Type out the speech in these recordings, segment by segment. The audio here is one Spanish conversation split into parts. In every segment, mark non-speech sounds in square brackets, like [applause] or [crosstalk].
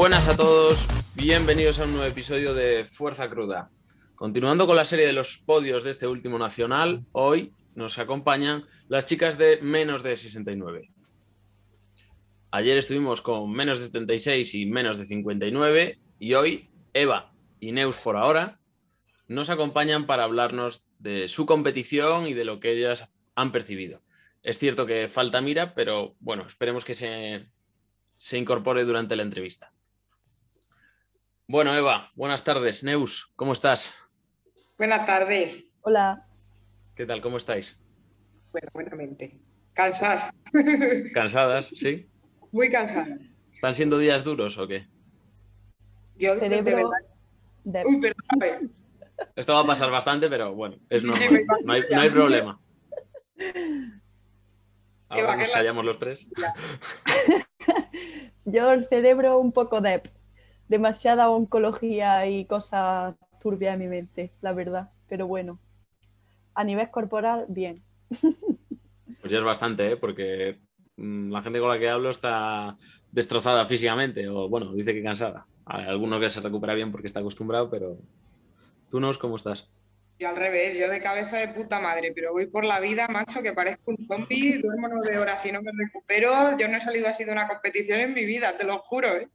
Buenas a todos, bienvenidos a un nuevo episodio de Fuerza Cruda. Continuando con la serie de los podios de este último nacional, hoy nos acompañan las chicas de menos de 69. Ayer estuvimos con menos de 76 y menos de 59 y hoy Eva y Neus por ahora nos acompañan para hablarnos de su competición y de lo que ellas han percibido. Es cierto que falta Mira, pero bueno, esperemos que se, se incorpore durante la entrevista. Bueno, Eva, buenas tardes. Neus, ¿cómo estás? Buenas tardes. Hola. ¿Qué tal? ¿Cómo estáis? Bueno, buenamente. ¿Cansadas? [laughs] ¿Cansadas? ¿Sí? Muy cansadas. ¿Están siendo días duros o qué? Yo de Cerebro verdad. de- Uy, perdóname. Esto va a pasar bastante, pero bueno, es normal. No hay, no hay problema. Ahora Eva, nos la- callamos los tres. [laughs] Yo el cerebro un poco de demasiada oncología y cosas turbias en mi mente, la verdad. Pero bueno, a nivel corporal, bien. [laughs] Pues ya es bastante, ¿eh? porque mm, la gente con la que hablo está destrozada físicamente, o bueno, dice que cansada. Hay alguno que se recupera bien porque está acostumbrado, pero tú no, ¿cómo estás? Yo al revés, yo de cabeza de puta madre, pero voy por la vida, macho, que parezco un zombie, duermo nueve horas y no me recupero. Yo no he salido así de una competición en mi vida, te lo juro, ¿eh?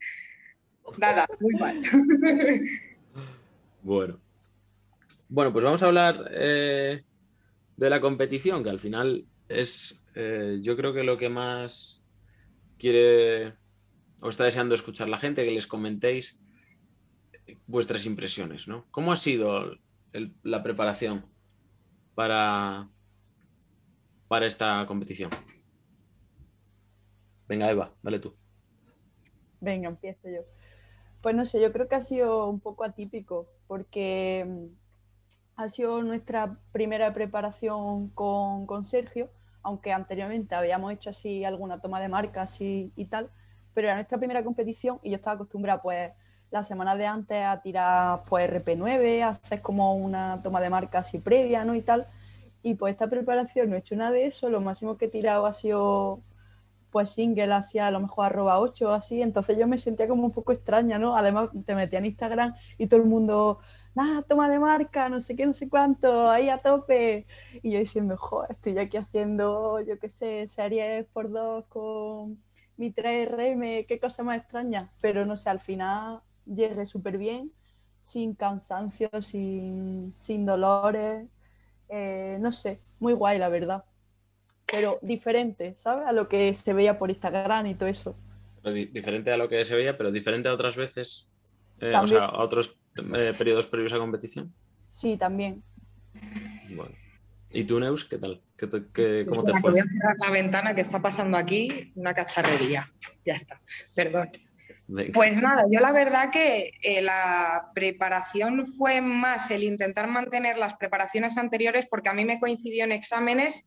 Nada, muy mal. [laughs] Bueno. Bueno, pues vamos a hablar eh, de la competición, que al final es, eh, yo creo que lo que más quiere o está deseando escuchar la gente, que les comentéis vuestras impresiones, ¿no? ¿Cómo ha sido el- la preparación para, para esta competición? Venga, Eva, dale tú. Venga, empiezo yo. Pues no sé, yo creo que ha sido un poco atípico porque mm, ha sido nuestra primera preparación con, con Sergio, aunque anteriormente habíamos hecho así alguna toma de marcas y, y tal, pero era nuestra primera competición y yo estaba acostumbrada pues la semana de antes a tirar pues RP9, a hacer como una toma de marca así previa, ¿no? Y tal. Y pues esta preparación no he hecho nada de eso, lo máximo que he tirado ha sido pues single así a lo mejor arroba 8 o así, entonces yo me sentía como un poco extraña, ¿no? Además te metía en Instagram y todo el mundo, nada, toma de marca, no sé qué, no sé cuánto, ahí a tope. Y yo diciendo, joder, estoy aquí haciendo, yo qué sé, series por dos con mi 3RM, qué cosa más extraña. Pero no sé, al final llegué súper bien, sin cansancio, sin, sin dolores, eh, no sé, muy guay la verdad. Pero diferente, ¿sabes? A lo que se veía por Instagram y todo eso. Pero di- diferente a lo que se veía, pero diferente a otras veces, eh, o sea, a otros eh, periodos previos a competición. Sí, también. Bueno. ¿Y tú, Neus, qué tal? ¿Qué te- qué- ¿Cómo te fue? voy a cerrar la ventana que está pasando aquí, una cacharrería. Ya está, perdón. Venga. Pues nada, yo la verdad que eh, la preparación fue más el intentar mantener las preparaciones anteriores porque a mí me coincidió en exámenes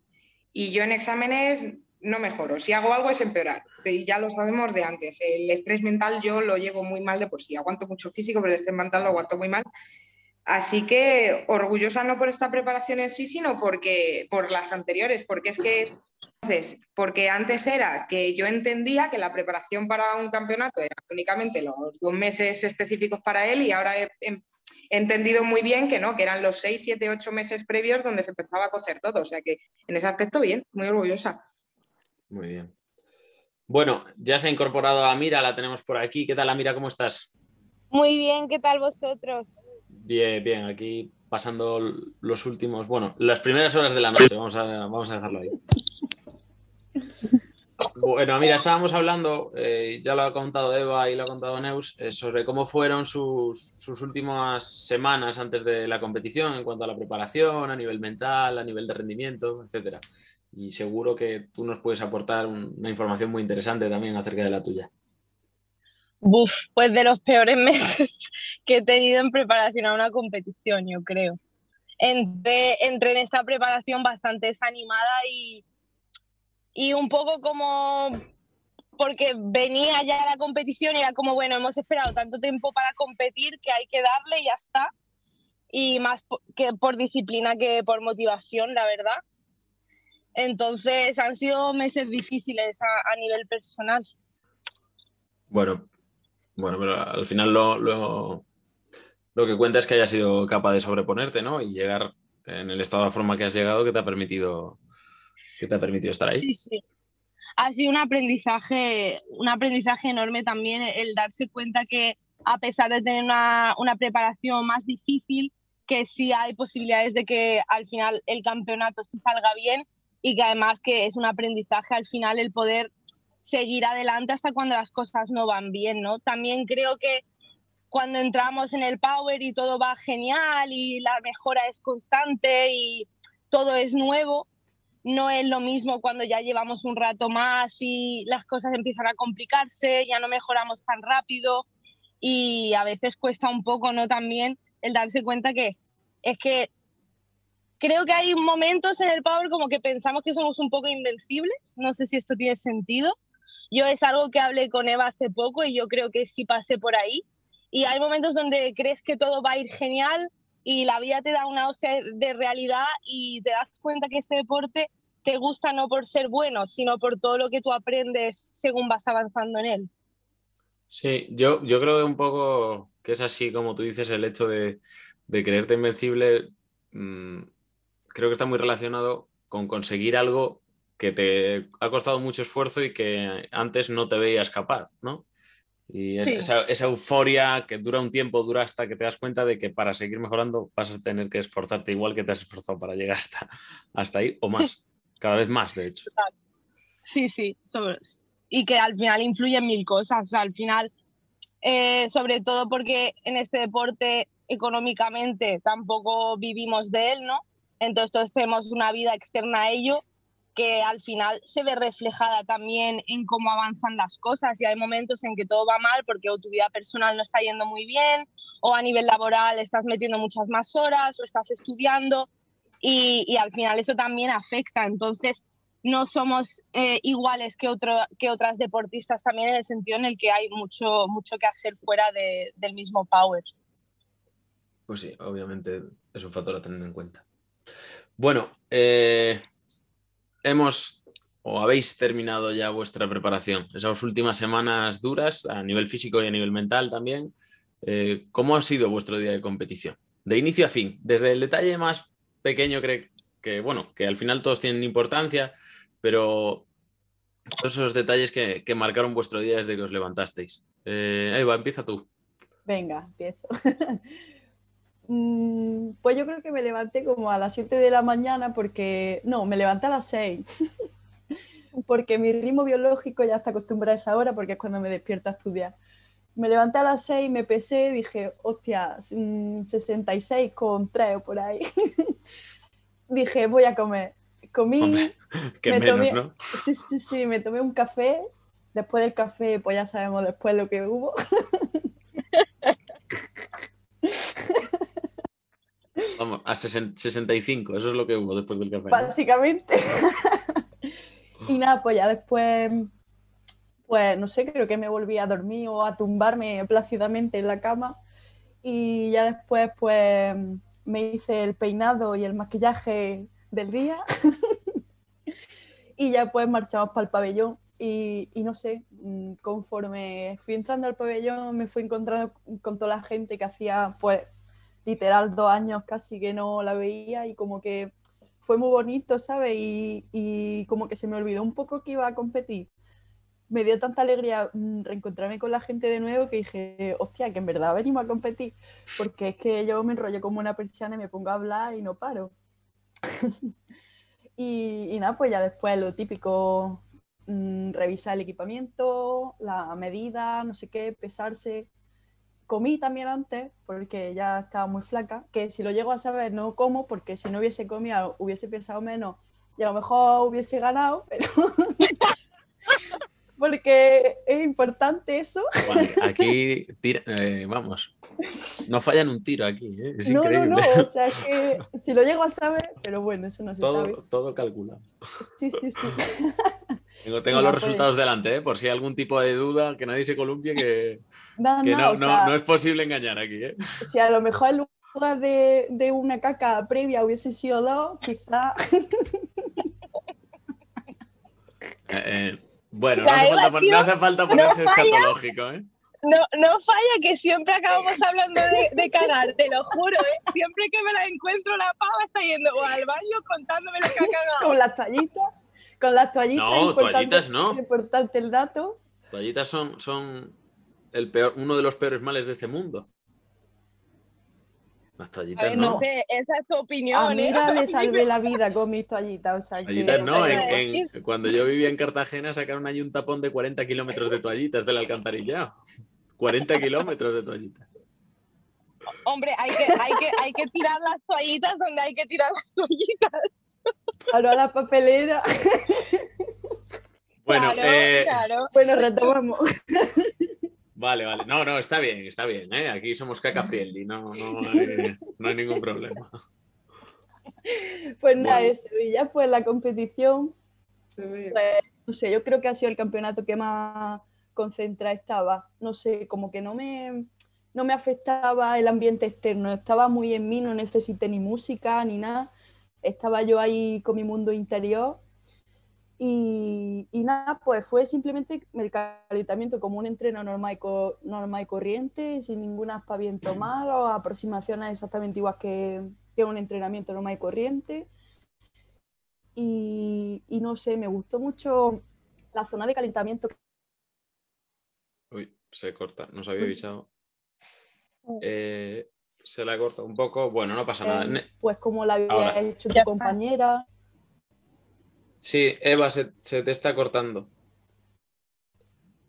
y yo en exámenes no mejoro. Si hago algo es empeorar. Y ya lo sabemos de antes. El estrés mental yo lo llevo muy mal de por sí. Aguanto mucho físico, pero el estrés mental lo aguanto muy mal. Así que orgullosa no por esta preparación en sí, sino porque por las anteriores, porque es que entonces, porque antes era que yo entendía que la preparación para un campeonato era únicamente los dos meses específicos para él y ahora he, he entendido muy bien que no, que eran los seis, siete, ocho meses previos donde se empezaba a cocer todo. O sea que en ese aspecto bien, muy orgullosa. Muy bien. Bueno, ya se ha incorporado a Mira, la tenemos por aquí. ¿Qué tal, Amira? ¿Cómo estás? Muy bien, ¿qué tal vosotros? Bien, bien, aquí pasando los últimos, bueno, las primeras horas de la noche, vamos a, vamos a dejarlo ahí. [laughs] Bueno, mira, estábamos hablando, eh, ya lo ha contado Eva y lo ha contado Neus, eh, sobre cómo fueron sus, últimas semanas antes de la competición en cuanto a la preparación, a nivel mental, a nivel de rendimiento, etcétera. Y seguro que tú nos puedes aportar un- una información muy interesante también acerca de la tuya. Buf, pues de los peores [laughs] meses que he tenido en preparación a una competición, yo creo. Entré, entré en esta preparación bastante desanimada y, y un poco como porque venía ya la competición y era como, bueno, hemos esperado tanto tiempo para competir que hay que darle y ya está. Y más que por disciplina que por motivación, la verdad. Entonces han sido meses difíciles a, a nivel personal. Bueno, Bueno, pero al final lo, lo, que cuenta es que hayas sido capaz de sobreponerte, ¿no? Y llegar en el estado de forma que has llegado que te ha permitido, que te ha permitido estar ahí. Sí, sí. Ha sido un aprendizaje, un aprendizaje enorme también el darse cuenta que a pesar de tener una, una preparación más difícil, que sí hay posibilidades de que al final el campeonato sí salga bien y que además que es un aprendizaje al final el poder seguir adelante hasta cuando las cosas no van bien, ¿no? También creo que cuando entramos en el Power y todo va genial y la mejora es constante y todo es nuevo, no es lo mismo cuando ya llevamos un rato más y las cosas empiezan a complicarse, ya no mejoramos tan rápido y a veces cuesta un poco, ¿no? También el darse cuenta que es que creo que hay momentos en el Power como que pensamos que somos un poco invencibles, no sé si esto tiene sentido. Yo es algo que hablé con Eva hace poco y yo creo que sí pasé por ahí. Y hay momentos donde crees que todo va a ir genial y la vida te da una hostia de realidad y te das cuenta que este deporte te gusta no por ser bueno, sino por todo lo que tú aprendes según vas avanzando en él. Sí, yo, yo creo que un poco que es así como tú dices, el hecho de, de creerte invencible, mm, creo que está muy relacionado con conseguir algo que te ha costado mucho esfuerzo y que antes no te veías capaz, ¿no? Y esa, euforia que dura un tiempo, dura hasta que te das cuenta de que para seguir mejorando vas a tener que esforzarte igual que te has esforzado para llegar hasta, hasta ahí o más, cada vez más, de hecho. Sí, sí, y que al final influyen mil cosas, al final, eh, sobre todo porque en este deporte económicamente tampoco vivimos de él, ¿no? Entonces tenemos una vida externa a ello que al final se ve reflejada también en cómo avanzan las cosas y hay momentos en que todo va mal porque o tu vida personal no está yendo muy bien o a nivel laboral estás metiendo muchas más horas o estás estudiando y, al final eso también afecta. Entonces no somos eh, iguales que, otro, que otras deportistas también en el sentido en el que hay mucho, mucho que hacer fuera de, del mismo power. Pues sí, obviamente es un factor a tener en cuenta. Bueno, eh, hemos o habéis terminado ya vuestra preparación, esas últimas semanas duras a nivel físico y a nivel mental también. Eh, ¿Cómo ha sido vuestro día de competición? De inicio a fin, desde el detalle más pequeño que, que bueno, que al final todos tienen importancia, pero todos esos detalles que, marcaron vuestro día desde que os levantasteis. Eh, Eva, empieza tú. Venga, empiezo. [laughs] Mm, pues yo creo que me levanté como a las 7 de la mañana porque, no, me levanté a las 6. [laughs] porque mi ritmo biológico ya está acostumbrado a esa hora porque es cuando me despierto a estudiar. Me levanté a las 6, me pesé, dije, hostia, 66 mm, con 3 o por ahí. [laughs] dije, voy a comer. Comí. [laughs] que menos, ¿no? Sí, sí, sí, me tomé un café. Después del café, pues ya sabemos después lo que hubo. [laughs] Vamos, a 65, eso es lo que hubo después del café. Básicamente. y nada, pues ya después, pues no sé, creo que me volví a dormir o a tumbarme plácidamente en la cama. Y ya después, pues me hice el peinado y el maquillaje del día. [laughs] y ya pues marchamos para el pabellón. Y, no sé, mm, conforme fui entrando al pabellón me fui encontrando con toda la gente que hacía pues literal dos años casi que no la veía y como que fue muy bonito, ¿sabes? Y, y como que se me olvidó un poco que iba a competir. Me dio tanta alegría mm, reencontrarme con la gente de nuevo que dije, hostia, que en verdad venimos a competir, porque es que yo me enrollo como una persiana y me pongo a hablar y no paro. [laughs] y, y, nada, pues ya después lo típico, mm, revisar el equipamiento, la medida, no sé qué, pesarse, comí también antes porque ya estaba muy flaca, que si lo llego a saber no como porque si no hubiese comido hubiese pensado menos y a lo mejor hubiese ganado, pero [laughs] [laughs] porque es importante eso. [laughs] aquí, eh, vamos, no fallan un tiro aquí, ¿eh? es no, increíble. No, no, o sea que [laughs] si lo llego a saber, pero bueno, eso no se todo, sabe. Todo calculado. Sí, sí, sí. [laughs] Tengo, los resultados delante, ¿eh? por si hay algún tipo de duda, que nadie se columpie, que, no, no, es posible engañar aquí. ¿eh? Si a lo mejor en lugar de, de una caca previa hubiese sido dos, quizá. Eh, bueno, no hace, falta, no hace, falta, ponerse escatológico. ¿eh? No, no falla que siempre acabamos hablando de, de cagar, te lo juro, ¿eh? Siempre que me la encuentro, la pava está yendo o al baño contándome lo que ha [laughs] cagado. Con las toallitas. Con las toallitas. No, importante- toallitas no. Importante el dato. Toallitas son, son el peor, uno de los peores males de este mundo. Las toallitas ver, no. no sé, esa es tu A opinión, ¿eh? Mira le [laughs] salvé la vida con mis toallitas. O sea que... Toallitas no, Pero- en- en- cuando yo vivía en Cartagena sacaron ahí un tapón de 40 kilómetros de toallitas del alcantarillado. 40 kilómetros de toallitas. Hombre, hay que, hay, que, hay que tirar las toallitas donde hay que tirar las toallitas. Ahora la papelera. Bueno, claro, eh, claro. Bueno, retomamos. Vale, vale. No, no, está bien, está bien. ¿eh? Aquí somos caca friendly, no, no, hay, no hay ningún problema. Pues nada, Bueno. eso. Y ya pues la competición, pues, no sé, yo creo que ha sido el campeonato que más concentrada estaba. No sé, como que no me, no me afectaba el ambiente externo. Estaba muy en mí, no necesité ni música ni nada. Estaba yo ahí con mi mundo interior. Y, y nada, pues fue simplemente el calentamiento como un entreno normal y, co- normal y corriente, sin ningún aspaviento malo, aproximaciones exactamente igual que, que un entrenamiento normal y corriente. Y, y no sé, me gustó mucho la zona de calentamiento. Uy, se corta, nos había avisado. Eh, se la corta un poco. Bueno, no pasa nada. eh, pues como la había Ahora. hecho tu compañera. Sí, Eva, se, se te está cortando.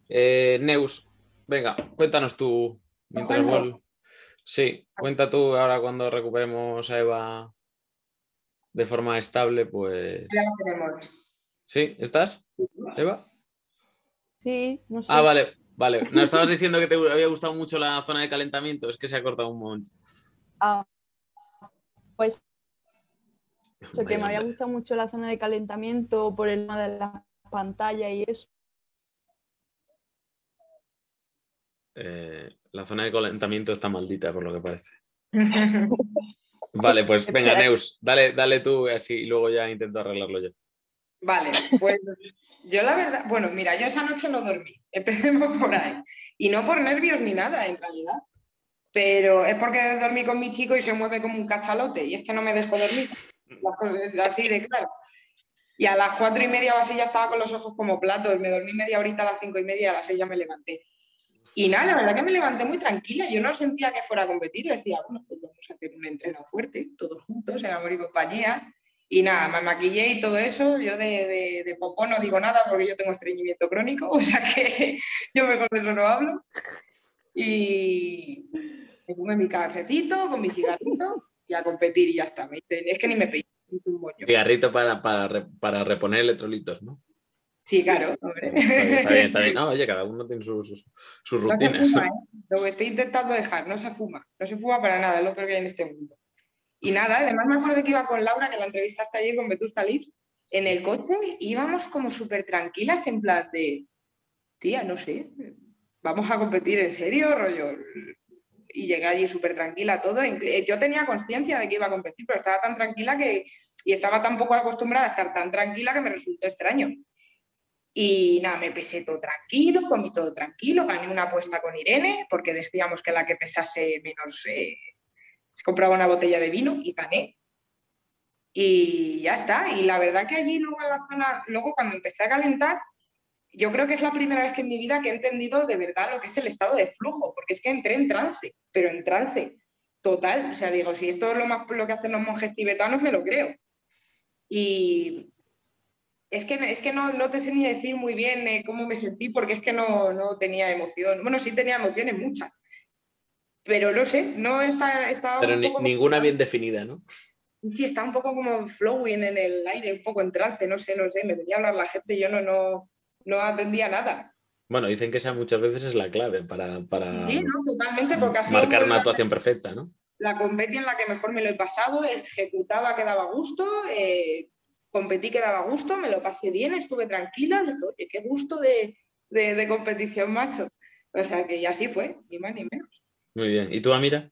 Eh, Neus, venga, cuéntanos tú. Mientras Sí, cuenta tú ahora cuando recuperemos a Eva de forma estable, pues. Ya lo tenemos. ¿Sí? ¿Estás? ¿Eva? Sí, no sé. Ah, vale, vale. Nos estabas diciendo que te había gustado mucho la zona de calentamiento, es que se ha cortado un momento. Ah, pues eso, que me había gustado mucho la zona de calentamiento por el tema de las pantallas y eso. Eh, la zona de calentamiento está maldita, por lo que parece. [laughs] Vale, pues venga. Neus, dale, dale tú así y luego ya intento arreglarlo yo. Vale, pues yo la verdad, bueno, mira, yo esa noche no dormí, [laughs] empecemos por ahí. Y no por nervios ni nada, en realidad. Pero es porque dormí con mi chico y se mueve como un cachalote y es que no me dejó dormir. Las cosas- Así de claro. Y a las cuatro y media o estaba con los ojos como platos. Me dormí media horita a las cinco y media a las seis ya me levanté. Y nada, la verdad que me levanté muy tranquila. Yo no sentía que fuera a competir. Decía, bueno, pues vamos a hacer un entreno fuerte, todos juntos, en amor y compañía. Y nada, me maquillé y todo eso. Yo de, de, de popó no digo nada porque yo tengo estreñimiento crónico, [laughs] o sea que yo mejor de eso no hablo. Y me tomé mi cafecito con mi cigarrito y a competir y ya está. Me es que ni me hice un moño. Cigarrito para, para, para reponer electrolitos, ¿no? Sí, claro, hombre. Está bien, está bien. está bien. No, oye, cada uno tiene sus, sus- sus No se rutinas. fuma, ¿eh? Lo estoy intentando dejar, no se fuma. No se fuma para nada, es lo peor que hay en este mundo. Y nada, además me acuerdo que iba con Laura, que la entrevistaste ayer con Vetusta Lips, en el coche íbamos como súper tranquilas, en plan de, tía, no sé, vamos a competir en serio, rollo. Y llegué allí súper tranquila todo. Inclu- Yo tenía conciencia de que iba a competir, pero estaba tan tranquila que, y estaba tan poco acostumbrada a estar tan tranquila que me resultó extraño. Y nada, me pesé todo tranquilo, comí todo tranquilo, gané una apuesta con Irene, porque decíamos que la que pesase menos eh, se compraba una botella de vino y gané. Y ya está. Y la verdad que allí luego en la zona, luego cuando empecé a calentar, yo creo que es la primera vez que en mi vida que he entendido de verdad lo que es el estado de flujo, porque es que entré en trance, pero en trance total. O sea, digo, si esto es lo más lo que hacen los monjes tibetanos, me lo creo. Y es que, es que no, no te sé ni decir muy bien eh, cómo me sentí, porque es que no, no tenía emoción. Bueno, sí tenía emociones, muchas. Pero no sé, no está, estaba Pero un ni- poco- ninguna bien definida, ¿no? Sí, está un poco como flowing en el aire, un poco en trance, no sé, no sé. Me venía a hablar la gente y yo no, no, no atendía nada. Bueno, dicen que esa muchas veces es la clave para, para Sí, no, totalmente, porque marcar una la- actuación perfecta, ¿no? la competi en la que mejor me lo he pasado, ejecutaba que daba gusto, eh, competí que daba gusto, me lo pasé bien, estuve tranquila, dije, oye, qué gusto de, de- de competición, macho. O sea que ya así fue, ni más ni menos. Muy bien. ¿Y tú, Amira?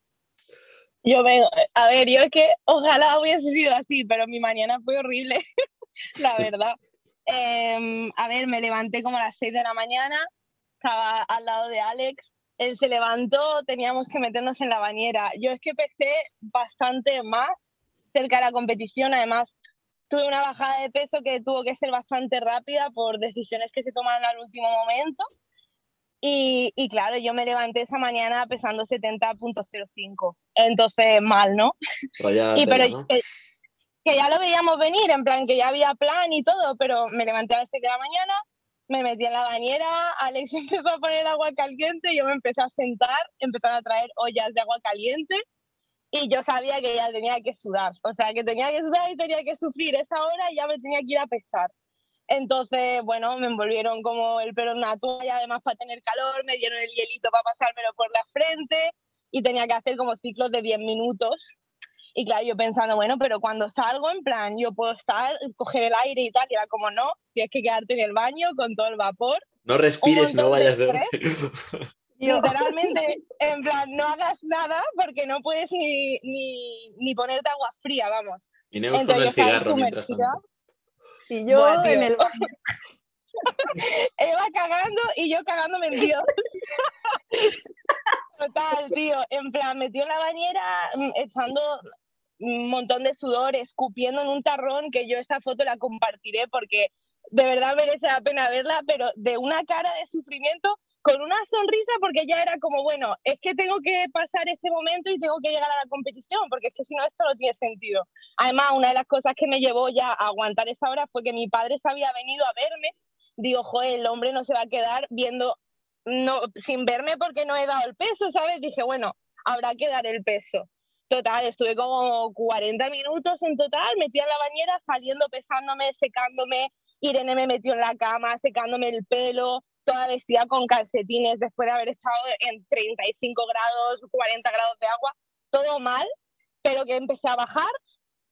Yo vengo, a ver, yo es que ojalá hubiese sido así, pero mi mañana fue horrible, [laughs] la verdad. Em, a ver, me levanté como a las 6 de la mañana, estaba al lado de Alex él se levantó, teníamos que meternos en la bañera. Yo es que pesé bastante más cerca de la competición, además tuve una bajada de peso que tuvo que ser bastante rápida por decisiones que se tomaron al último momento. Y, y claro, yo me levanté esa mañana pesando 70.05. Entonces, mal, ¿no? [laughs] y pero que, que, ya lo veíamos venir, en plan que ya había plan y todo, pero me levanté a las 7 de la mañana, me metí en la bañera, Alex [laughs] empezó a poner agua caliente, yo me empecé a sentar, empezaron a traer ollas de agua caliente y yo sabía que ya tenía que sudar, o sea, que tenía que sudar y tenía que sufrir esa hora y ya me tenía que ir a pesar. Entonces, bueno, me envolvieron como el pelo en una toalla, además para tener calor, me dieron el hielito para pasármelo por la frente y tenía que hacer como ciclos de 10 minutos. Y claro, yo pensando, bueno, pero cuando salgo, en plan, yo puedo estar, coger el aire y tal, y era como, no, tienes que quedarte en el baño con todo el vapor. No respires, no vayas [laughs] de... Literalmente, [laughs] en plan, no hagas nada porque no puedes ni, ni, ni ponerte agua fría, vamos. Y Neus con el cigarro mientras tanto. Y yo en el baño. [laughs] Eva cagando y yo cagándome en Dios. Total, tío. En plan, metió en la bañera mm, echando un montón de sudor, escupiendo en un tarrón, que yo esta foto la compartiré porque de verdad merece la pena verla, pero de una cara de sufrimiento con una sonrisa porque ya era como, bueno, es que tengo que pasar este momento y tengo que llegar a la competición, porque es que si no esto no tiene sentido. Además, una de las cosas que me llevó ya a aguantar esa hora fue que mi padre se había venido a verme. Digo, joder, el hombre no se va a quedar viendo, no, sin verme porque no he dado el peso, ¿sabes? Dije, bueno, habrá que dar el peso. Total, estuve como 40 minutos en total, metí en la bañera, saliendo, pesándome, secándome. Irene me metió en la cama, secándome el pelo, toda vestida con calcetines después de haber estado en 35 grados, 40 grados de agua, todo mal, pero que empecé a bajar,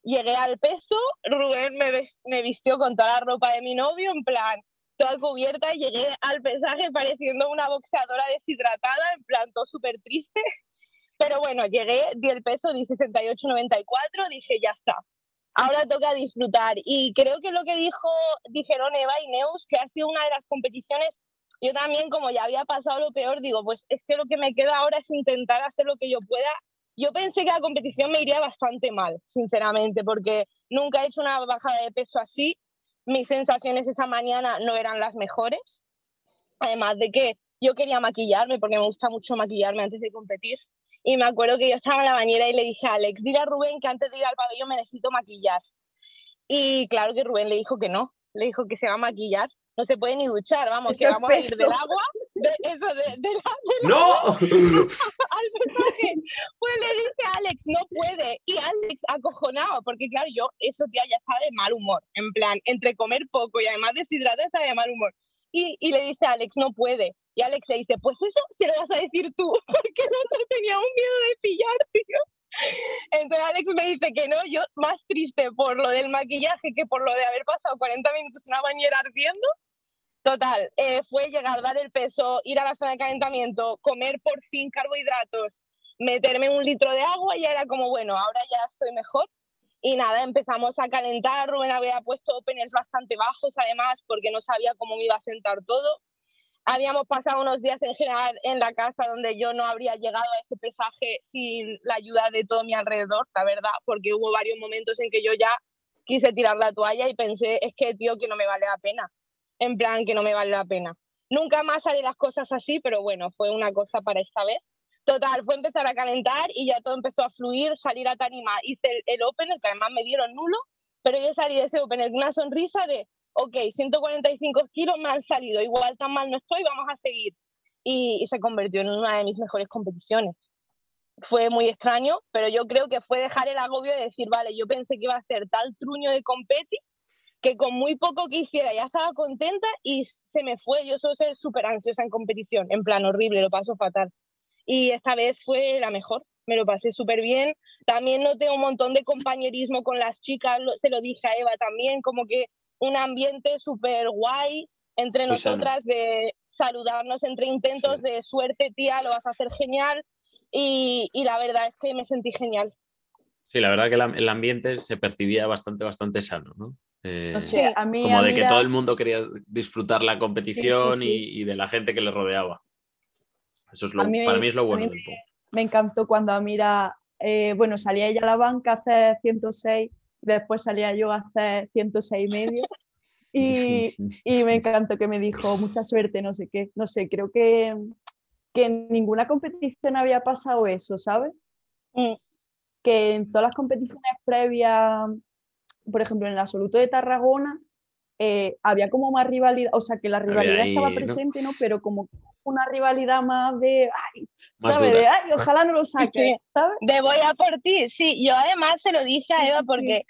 llegué al peso, Rubén me, vistió con toda la ropa de mi novio, en plan, toda cubierta, llegué al pesaje pareciendo una boxeadora deshidratada, en plan, todo súper triste. Pero bueno, llegué, di el peso, di 68,94, dije, ya está. Ahora toca disfrutar. Y creo que lo que dijo, dijeron Eva y Neus, que ha sido una de las competiciones yo también, como ya había pasado lo peor, digo, pues es que lo que me queda ahora es intentar hacer lo que yo pueda. Yo pensé que la competición me iría bastante mal, sinceramente, porque nunca he hecho una bajada de peso así. Mis sensaciones esa mañana no eran las mejores. Además de que yo quería maquillarme, porque me gusta mucho maquillarme antes de competir. Y me acuerdo que yo estaba en la bañera y le dije a Alex, dile a Rubén que antes de ir al pabellón me necesito maquillar. Y claro que Rubén le dijo que no, le dijo que se va a maquillar no se puede ni duchar, vamos, que vamos a ir del agua, de, eso, de, de la, ¡No! [laughs] al mensaje. Pues le dice a Alex, no puede. Y Alex acojonado, porque claro, yo eso tía ya está de mal humor, en plan, entre comer poco y además deshidratado está de mal humor. Y, y, le dice a Alex, no puede. Y Alex le dice, pues eso se lo vas a decir tú, [laughs] porque nosotros teníamos miedo de pillar, tío. [laughs] Entonces Alex me dice que no, yo más triste por lo del maquillaje que por lo de haber pasado 40 minutos en una bañera ardiendo. Total, eh, fue llegar, dar el peso, ir a la zona de calentamiento, comer por fin carbohidratos, meterme un litro de agua y era como, bueno, ahora ya estoy mejor. Y nada, empezamos a calentar, Rubén había puesto openers bastante bajos además porque no sabía cómo me iba a sentar todo. Habíamos pasado unos días en general en la casa donde yo no habría llegado a ese pesaje sin la ayuda de todo mi alrededor, la verdad, porque hubo varios momentos en que yo ya quise tirar la toalla y pensé, es que, tío, que no me vale la pena en plan que no me vale la pena. Nunca más haré las cosas así, pero bueno, fue una cosa para esta vez. Total, fue empezar a calentar y ya todo empezó a fluir, salir a Tanima. Hice el, el Open, que además me dieron nulo, pero yo salí de ese Open con una sonrisa de, ok, 145 kilos me han salido, igual tan mal no estoy, vamos a seguir. Y, se convirtió en una de mis mejores competiciones. Fue muy extraño, pero yo creo que fue dejar el agobio de decir, vale, yo pensé que iba a ser tal truño de competi que con muy poco que hiciera ya estaba contenta y se me fue. Yo suelo ser súper ansiosa en competición, en plan horrible, lo paso fatal. Y esta vez fue la mejor, me lo pasé súper bien. También noté un montón de compañerismo con las chicas, se lo dije a Eva también, como que un ambiente súper guay entre nosotras de saludarnos entre intentos de suerte, tía, lo vas a hacer genial. Y, y la verdad es que me sentí genial. Sí, la verdad que el ambiente se percibía bastante, bastante sano, ¿no? Eh, a mí, como de que todo el mundo quería disfrutar la competición Y, de la gente que le rodeaba. Eso es lo, mí para mí es lo bueno mí. Me encantó cuando Amira, eh, bueno, salía ella a la banca a hacer 106, después salía yo a hacer 106 y medio. Y, y me encantó que me dijo mucha suerte, no sé qué, no sé, creo que, que en ninguna competición había pasado eso, ¿sabes? Mm. Que en todas las competiciones previas, por ejemplo, en el absoluto de Tarragona, eh, había como más rivalidad, o sea, que la rivalidad ahí, estaba ¿no? presente, ¿no? Pero como una rivalidad más de, ay, Más ¿sabes? De, ay, ojalá no lo saque, Sí. ¿sabes? De voy a por ti, sí, yo además se lo dije a Eva sí, porque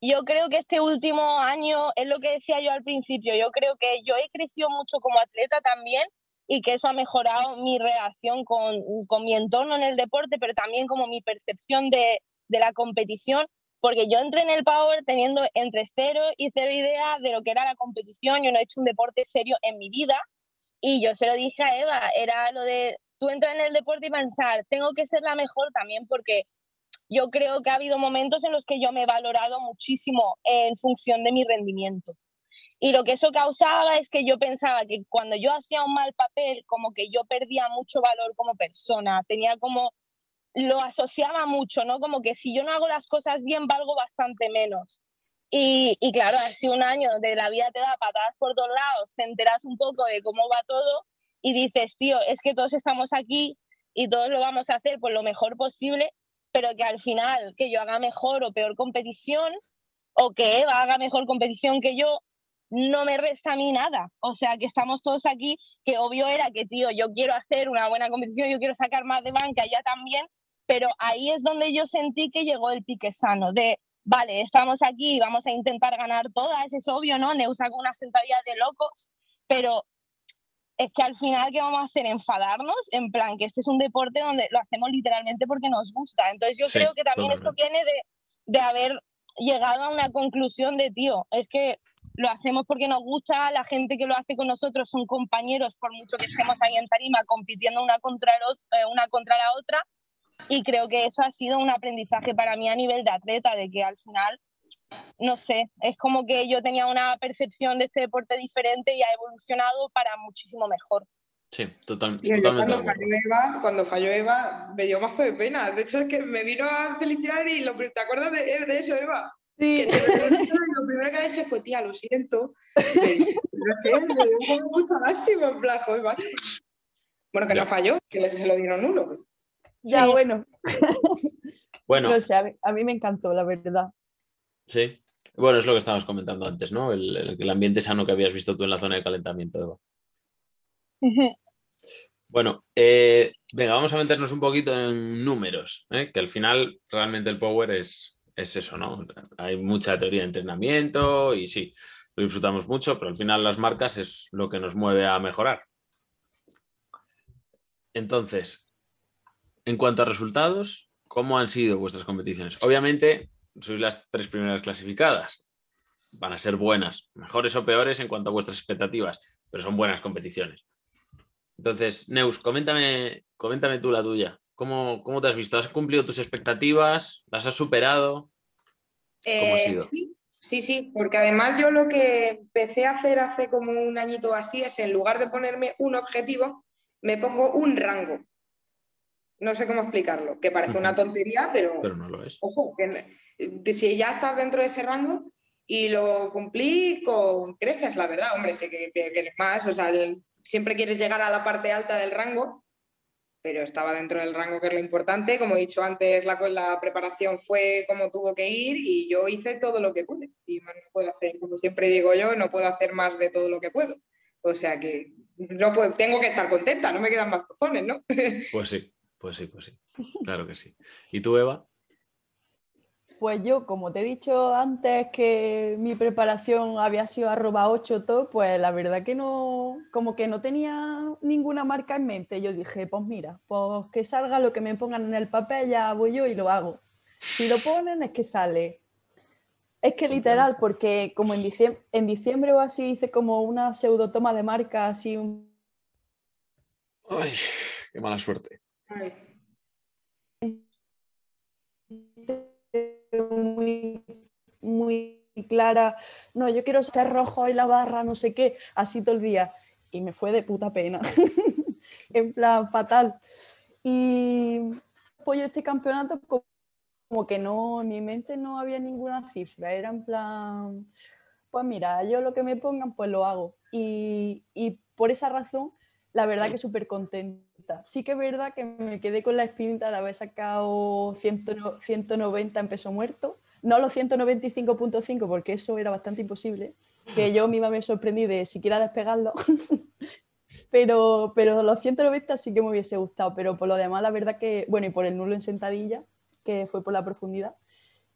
yo creo que este último año es lo que decía yo al principio, yo creo que yo he crecido mucho como atleta también y que eso ha mejorado mi relación con, con mi entorno en el deporte, pero también como mi percepción de, de la competición, porque yo entré en el Power teniendo entre cero y cero idea de lo que era la competición, yo no he hecho un deporte serio en mi vida y yo se lo dije a Eva, era lo de tú entras en el deporte y pensar, tengo que ser la mejor también porque yo creo que ha habido momentos en los que yo me he valorado muchísimo en función de mi rendimiento. Y lo que eso causaba es que yo pensaba que cuando yo hacía un mal papel, como que yo perdía mucho valor como persona, tenía como, lo asociaba mucho, ¿no? Como que si yo no hago las cosas bien, valgo bastante menos. Y, claro, sido un año de la vida te da patadas por todos lados, te enteras un poco de cómo va todo y dices, tío, es que todos estamos aquí y todos lo vamos a hacer por lo mejor posible, pero que al final que yo haga mejor o peor competición o que Eva haga mejor competición que yo, no me resta a mí nada. O sea, que estamos todos aquí, que obvio era que, tío, yo quiero hacer una buena competición, yo quiero sacar más de banca, ella también, pero ahí es donde yo sentí que llegó el pique sano, de, vale, estamos aquí, vamos a intentar ganar todas, es obvio, ¿no? Neu sacó una sentadilla de locos, pero es que al final, ¿qué vamos a hacer? ¿Enfadarnos? En plan, que este es un deporte donde lo hacemos literalmente porque nos gusta. Entonces yo Sí, creo que también esto viene de, de haber llegado a una conclusión de, tío, es que lo hacemos porque nos gusta, la gente que lo hace con nosotros son compañeros, por mucho que estemos ahí en tarima compitiendo una contra, el eh, una contra la otra. Y creo que eso ha sido un aprendizaje para mí a nivel de atleta, de que al final, no sé, es como que yo tenía una percepción de este deporte diferente y ha evolucionado para muchísimo mejor. Sí, total- totalmente cuando falló, Eva, cuando falló Eva, me dio mazo de pena. De hecho, es que me vino a felicitar y lo, ¿te acuerdas de, de eso, Eva? Sí, Que lo primero que dije fue, tía, lo siento. No sé, me dio mucha lástima, en plan, joder, macho. Bueno, que Ya. no falló, que se lo dieron uno. pues. Ya Sí. bueno, [laughs] Bueno, no sé, a mí, a mí me encantó, la verdad. sí. Bueno, es lo que estábamos comentando antes, ¿no? El, el- el ambiente sano que habías visto tú en la zona de calentamiento, Eva. [laughs] Bueno, eh, venga, vamos a meternos un poquito en números, ¿eh? que al final realmente el power es, es eso, ¿no? Hay mucha teoría de entrenamiento y sí, lo disfrutamos mucho, pero al final las marcas es lo que nos mueve a mejorar. Entonces, en cuanto a resultados, ¿cómo han sido vuestras competiciones? Obviamente, sois las tres primeras clasificadas. Van a ser buenas, mejores o peores en cuanto a vuestras expectativas, pero son buenas competiciones. Entonces, Neus, coméntame, coméntame tú la tuya. ¿Cómo, ¿Cómo te has visto? ¿Has cumplido tus expectativas? ¿Las has superado? ¿Cómo ha Eh? Sí, sí, sí, porque además yo lo que empecé a hacer hace como un añito así es en lugar de ponerme un objetivo, me pongo un rango. No sé cómo explicarlo, que parece una tontería, pero, Pero no lo es. ojo, que si ya estás dentro de ese rango y lo cumplí con creces, la verdad, hombre, sé que que quieres más, o sea, el- siempre quieres llegar a la parte alta del rango, pero estaba dentro del rango que es lo importante. Como he dicho antes, la, la preparación fue como tuvo que ir y yo hice todo lo que pude. Y más no puedo hacer, como siempre digo yo, no puedo hacer más de todo lo que puedo. O sea que no puedo, tengo que estar contenta, no me quedan más cojones, ¿no? [laughs] Pues sí, pues sí, pues sí. Claro que sí. ¿Y tú, Eva? Pues yo, como te he dicho antes que mi preparación había sido arroba 8 todo, pues la verdad que no, como que no tenía ninguna marca en mente. Yo dije, pues mira, pues que salga lo que me pongan en el papel, ya voy yo y lo hago. Si lo ponen es que sale. Es que literal, porque como en diciembre, en diciembre o así hice como una pseudo toma de marca, así un Ay, qué mala suerte. Muy, muy clara, no, yo quiero ser rojo y la barra, no sé qué, así todo el día. Y me fue de puta pena. [laughs] en plan fatal. Y pues este campeonato como que no, en mi mente no había ninguna cifra, era en plan, pues mira, yo lo que me pongan pues lo hago. Y, y por esa razón, la verdad que súper contenta. Sí que es verdad que me quedé con la espinita de haber sacado 190 en peso muerto, no los 195.5 porque eso era bastante imposible, que yo [laughs] misma me sorprendí de siquiera despegarlo. [laughs] pero, pero los 190 sí que me hubiese gustado, pero por lo demás la verdad que, bueno, y por el nulo en sentadilla, que fue por la profundidad,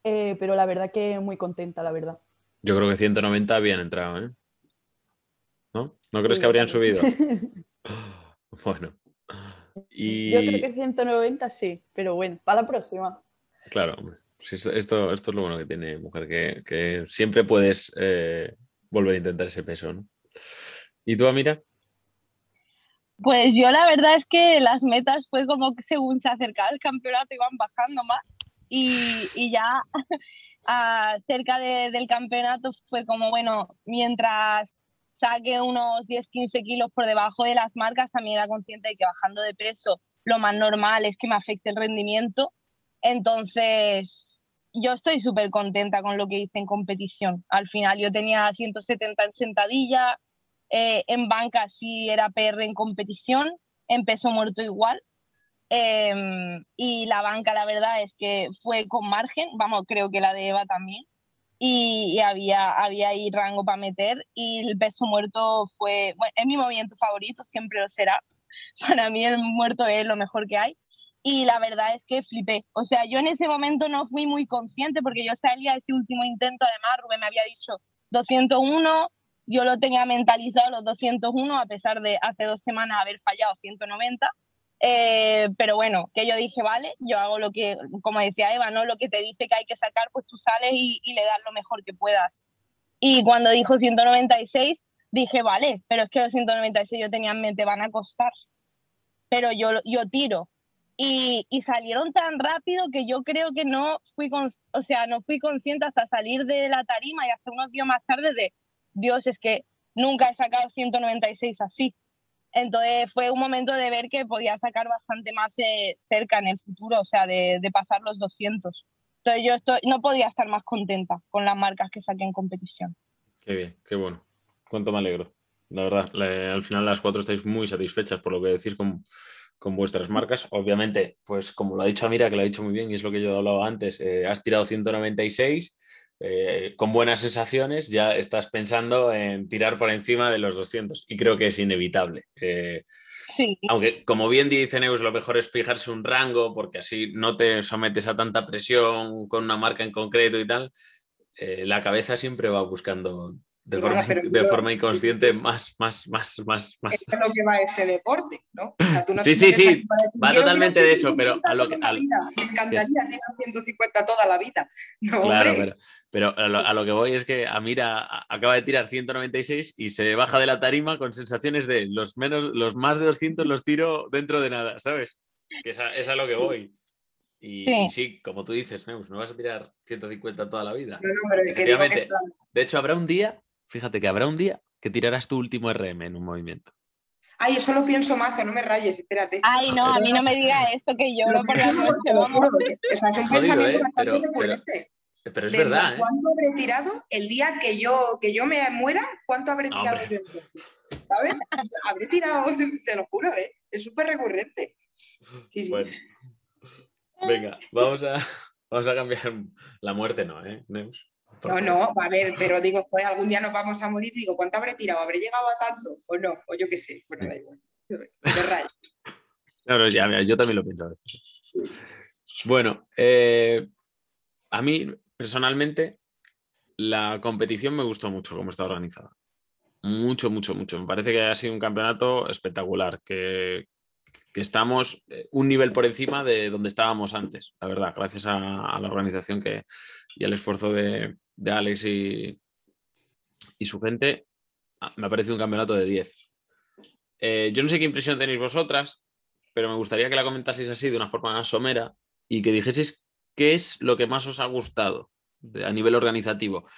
eh, pero la verdad que muy contenta, la verdad. Yo creo que 190 habían entrado, ¿eh? ¿No? ¿No crees que habrían subido? [laughs] [laughs] bueno. Yo creo que 190 sí, pero bueno, para la próxima. Claro, hombre. Esto, esto es lo bueno que tiene mujer, que, siempre puedes eh, volver a intentar ese peso, ¿no? ¿Y tú, Amira? Pues yo la verdad es que las metas fue como que según se acercaba el campeonato iban bajando más y, ya [laughs] cerca del campeonato fue como, bueno, mientras saque unos 10-15 kilos por debajo de las marcas, también era consciente de que bajando de peso lo más normal es que me afecte el rendimiento. Entonces, yo estoy súper contenta con lo que hice en competición. Al final yo tenía 170 en sentadilla, eh, en banca sí era PR en competición, en peso muerto igual. Em, y la banca, la verdad es que fue con margen, vamos, creo que la de Eva también. Y, había, había ahí rango para meter. Y el peso muerto fue, bueno, es mi movimiento favorito, siempre lo será. [laughs] Para mí el muerto es lo mejor que hay. Y la verdad es que flipé. O sea, yo en ese momento no fui muy consciente porque yo salía ese último intento, además Rubén me había dicho 201, yo lo tenía mentalizado los 201 a pesar de hace dos semanas haber fallado 190. Eh, pero bueno, que yo dije, vale, yo hago lo que, como decía Eva, ¿no? Lo que te dice que hay que sacar, pues tú sales y, le das lo mejor que puedas. Y cuando dijo 196, dije, vale, pero es que los 196 yo tenía en mente van a costar. Pero yo, yo tiro. Y, y, salieron tan rápido que yo creo que no fui, con, o sea, no fui consciente hasta salir de la tarima y hasta unos días más tarde de, Dios, es que nunca he sacado 196 así. Entonces fue un momento de ver que podía sacar bastante más eh, cerca en el futuro, o sea, de, pasar los 200. Entonces yo estoy, no podía estar más contenta con las marcas que saqué en competición. Qué bien, qué bueno. Cuánto me alegro. La verdad, al final las cuatro estáis muy satisfechas por lo que decís con, con, vuestras marcas. Obviamente, pues como lo ha dicho Amira, que lo ha dicho muy bien y es lo que yo he hablado antes, eh, has tirado 196 eh, con buenas sensaciones, ya estás pensando en tirar por encima de los 200 y creo que es inevitable. Eh, sí. Aunque, como bien dice Neus, lo mejor es fijarse un rango porque así no te sometes a tanta presión con una marca en concreto y tal. Eh, la cabeza siempre va buscando de, forma, de forma, inconsciente más, más, más, más, más. Es lo que va este deporte, ¿no? sí, sí, sí, va totalmente de eso, pero a lo que... A, me encantaría tener 150 toda la vida. [laughs] claro, pero, pero a lo, que voy es que Amira acaba de tirar 196 y se baja de la tarima con sensaciones de los, menos, los más de 200 los tiro dentro de nada, ¿sabes? Que es a, lo que voy. Y sí. como tú dices, Neus, no vas a tirar 150 toda la vida. No, no, pero Efectivamente. De hecho, habrá un día Fíjate que habrá un día que tirarás tu último RM en un movimiento. Ay, yo solo pienso mazo, no me rayes, espérate. Ay, no, a mí no me digas eso, que yo no por la noche, vamos. O sea, es un pensamiento ¿eh? bastante pero, pero, es verdad, ¿eh? ¿Cuánto habré tirado el día que yo, que yo me muera? ¿Cuánto habré tirado yo entonces? ¿Sabes? habré tirado, [laughs] se lo juro, ¿eh? Es súper recurrente. Sí, sí. Bueno. Venga, vamos a, [laughs] vamos a cambiar la muerte, ¿no, ¿eh, Neus? No, no, a ver, pero digo, pues algún día nos vamos a morir, digo, ¿cuánto habré tirado? ¿Habré llegado a tanto? O no, o yo qué sé, bueno, da igual. Claro, ya, yo también lo pienso a veces. Bueno, eh, a mí personalmente la competición me gustó mucho cómo está organizada. Mucho, mucho, mucho. Me parece que ha sido un campeonato espectacular, que, que estamos eh, un nivel por encima de donde estábamos antes, la verdad, gracias a, la organización que, y al esfuerzo de, Alex y, su gente, ah, me ha parecido un campeonato de 10. Eh, yo no sé qué impresión tenéis vosotras, pero me gustaría que la comentaseis así de una forma más somera y que dijeseis qué es lo que más os ha gustado a nivel organizativo.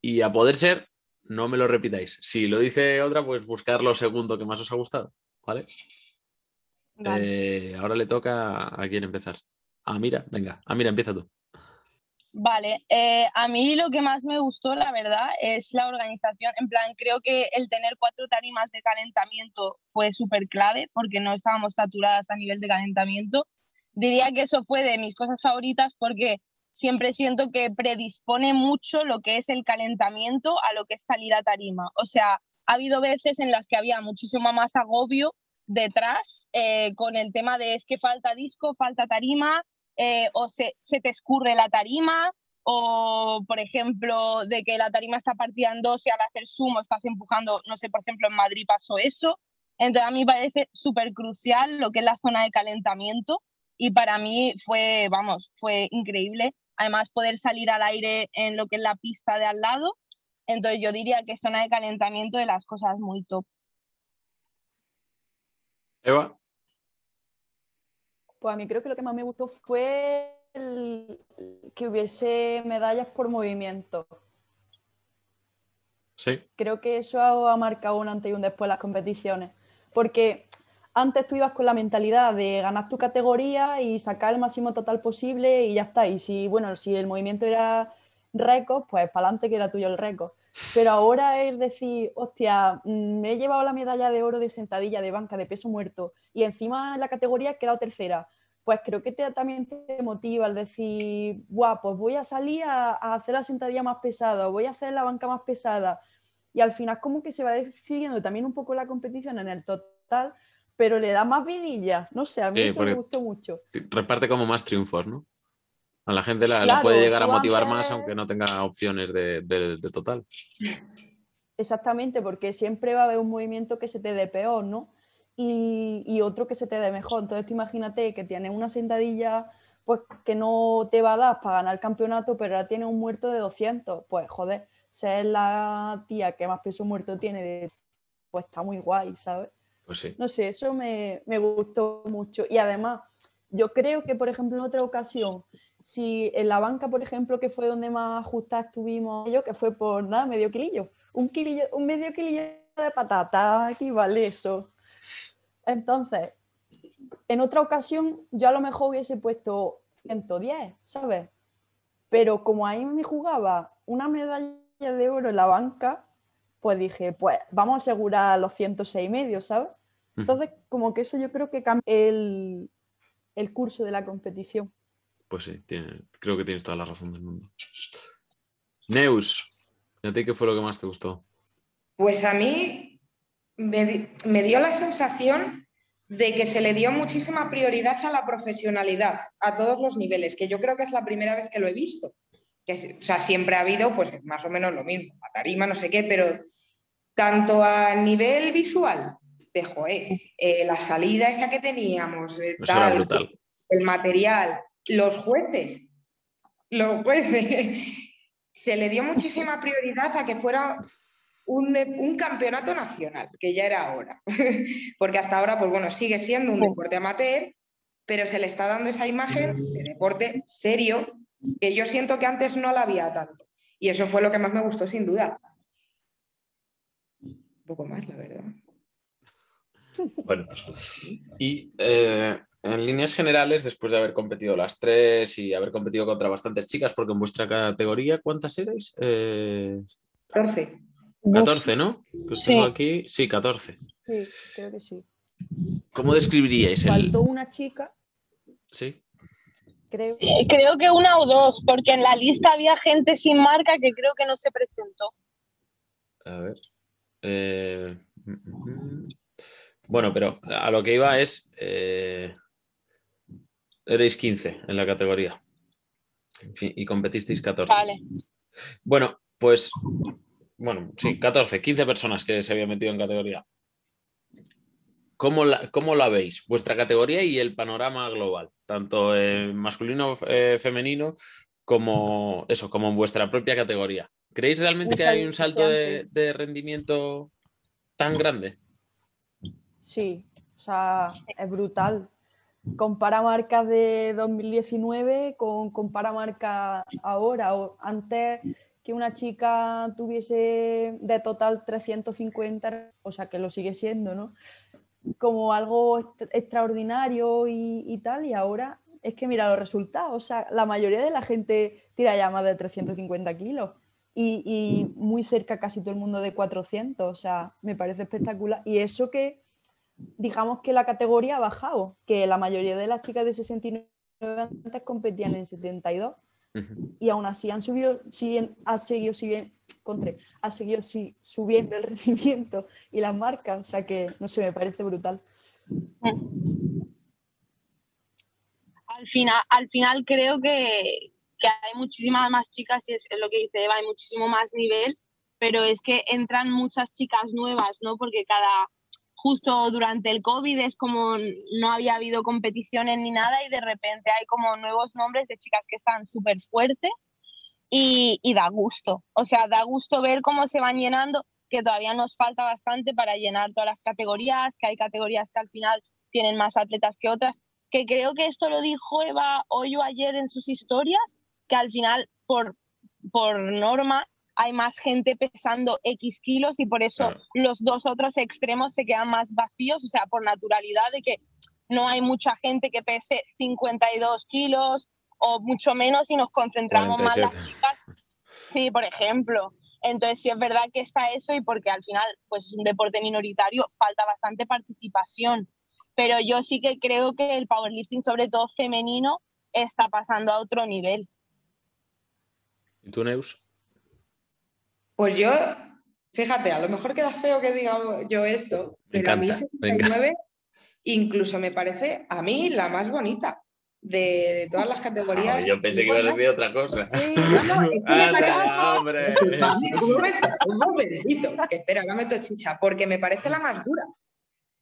Y a poder ser, no me lo repitáis. Si lo dice otra, pues buscar lo segundo que más os ha gustado. ¿Vale? Eh, ahora le toca a quién empezar. Ah, mira, venga. Ah, mira, empieza tú. Vale, eh, a mí lo que más me gustó, la verdad, es la organización. En plan, creo que el tener cuatro tarimas de calentamiento fue súper clave porque no estábamos saturadas a nivel de calentamiento. Diría que eso fue de mis cosas favoritas porque siempre siento que predispone mucho lo que es el calentamiento a lo que es salir a tarima. O sea, ha habido veces en las que había muchísimo más agobio detrás eh, con el tema de es que falta disco, falta tarima, eh, o se, te escurre la tarima, o por ejemplo, de que la tarima está partida en dos y al hacer sumo estás empujando, no sé, por ejemplo, en Madrid pasó eso. Entonces a mí parece súper crucial lo que es la zona de calentamiento y para mí fue, vamos, fue increíble. Además, poder salir al aire en lo que es la pista de al lado. Entonces yo diría que zona de calentamiento de las cosas muy top. Eva. Pues a mí creo que lo que más me gustó fue que hubiese medallas por movimiento. Sí. Creo que eso ha marcado un antes y un después las competiciones. Porque antes tú ibas con la mentalidad de ganar tu categoría y sacar el máximo total posible y ya está. Y si, bueno, si el movimiento era récord, pues para adelante que era tuyo el récord. Pero ahora es decir, hostia, mm, me he llevado la medalla de oro de sentadilla de banca de peso muerto y encima en la categoría he quedado tercera. Pues creo que te, también te motiva al decir, guau, pues voy a salir a, hacer la sentadilla más pesada, voy a hacer la banca más pesada. Y al final como que se va decidiendo también un poco la competición en el total, pero le da más vidilla. No sé, a mí eso me gustó mucho. Reparte como más triunfos, ¿no? A la gente la, puede llegar a motivar más aunque no tenga opciones de, total. Exactamente, porque siempre va a haber un movimiento que se te dé peor, ¿no? Y, otro que se te dé mejor. Entonces, tú imagínate que tienes una sentadilla pues que no te va a dar para ganar el campeonato, pero ahora tienes un muerto de 200. Pues joder, ser la tía que más peso muerto tiene, pues está muy guay, ¿sabes? Pues sí. No sé, eso me, me gustó mucho. Y además, yo creo que, por ejemplo, en otra ocasión si en la banca, por ejemplo, que fue donde más ajustada estuvimos yo, que fue por nada, medio kilillo, un, kilillo, un medio kilillo de patata, aquí vale eso. Entonces, en otra ocasión yo a lo mejor hubiese puesto 110, ¿sabes? Pero como ahí me jugaba una medalla de oro en la banca, pues dije, pues vamos a asegurar los 106 y medio, ¿sabes? Entonces, como que eso yo creo que cambia el, el curso de la competición. Pues sí, creo que tienes toda la razón del mundo. Neus, ¿a ti qué fue lo que más te gustó? Pues a mí me, dio la sensación de que se le dio muchísima prioridad a la profesionalidad a todos los niveles, que yo creo que es la primera vez que lo he visto. Que, o sea, siempre ha habido pues más o menos lo mismo, a tarima, no sé qué, pero tanto a nivel visual, de joder, eh, la salida esa que teníamos, eh, el material, los jueces, los jueces, [laughs] se le dio muchísima prioridad a que fuera un, campeonato nacional, que ya era ahora. [laughs] Porque hasta ahora, pues bueno, sigue siendo un deporte amateur, pero se le está dando esa imagen de deporte serio que yo siento que antes no la había tanto. Y eso fue lo que más me gustó, sin duda. Un poco más, la verdad. Bueno, y eh, en líneas generales, después de haber competido las tres y haber competido contra bastantes chicas, porque en vuestra categoría, ¿cuántas erais? Eh... 14. 14, ¿no? sí. aquí. Sí, 14. Sí, creo que sí. ¿Cómo describiríais el...? Faltó una chica. Sí. Creo. Eh, creo que una o dos, porque en la lista había gente sin marca que creo que no se presentó. A ver. Eh... Mm, mm, mm. Bueno, pero a lo que iba es... Eh, Erais 15 en la categoría. y competisteis 14. Vale. Bueno, pues, bueno, sí, 14, 15 personas que se habían metido en categoría. ¿Cómo la, cómo la veis? Vuestra categoría y el panorama global, tanto en masculino, eh, femenino, como eso, como en vuestra propia categoría. ¿Creéis realmente que hay un salto de, de rendimiento tan grande? Sí, o sea, es brutal compara marcas de 2019 con compara marcas ahora. O antes que una chica tuviese de total 350, o sea que lo sigue siendo, ¿no? como algo extraordinario y, tal, y ahora es que mira los resultados, o sea, la mayoría de la gente tira ya más de 350 kilos y, y, muy cerca casi todo el mundo de 400, o sea, me parece espectacular. Y eso que, digamos que la categoría ha bajado, que la mayoría de las chicas de 69 antes competían en 72 y aún así han subido, siguen, ha seguido, ha seguido subiendo el [laughs] rendimiento y las marcas, o sea que no sé, me parece brutal. Al final, al final creo que, que hay muchísimas más chicas, y es, lo que dice Eva, hay muchísimo más nivel, pero es que entran muchas chicas nuevas, ¿no? Porque cada, justo durante el COVID es como no había habido competiciones ni nada y de repente hay como nuevos nombres de chicas que están súper fuertes y, da gusto. O sea, da gusto ver cómo se van llenando, que todavía nos falta bastante para llenar todas las categorías, que hay categorías que al final tienen más atletas que otras, que creo que esto lo dijo Eva hoy o ayer en sus historias, que al final por, por norma hay más gente pesando X kilos y por eso los dos otros extremos se quedan más vacíos, o sea, por naturalidad de que no hay mucha gente que pese 52 kilos o mucho menos y nos concentramos más las chicas. Sí, por ejemplo. Entonces, sí es verdad que está eso y porque al final, pues es un deporte minoritario, falta bastante participación. Pero yo sí que creo que el powerlifting, sobre todo femenino, está pasando a otro nivel. ¿Y tú, Neus? Pues yo, fíjate, a lo mejor queda feo que diga yo esto, pero a mí 69 incluso me parece a mí la más bonita de, todas las categorías. yo pensé que iba a decir otra cosa. Sí, no, no, es que me parece... hombre. un momentito, espera, no meto chicha, porque me parece la más dura.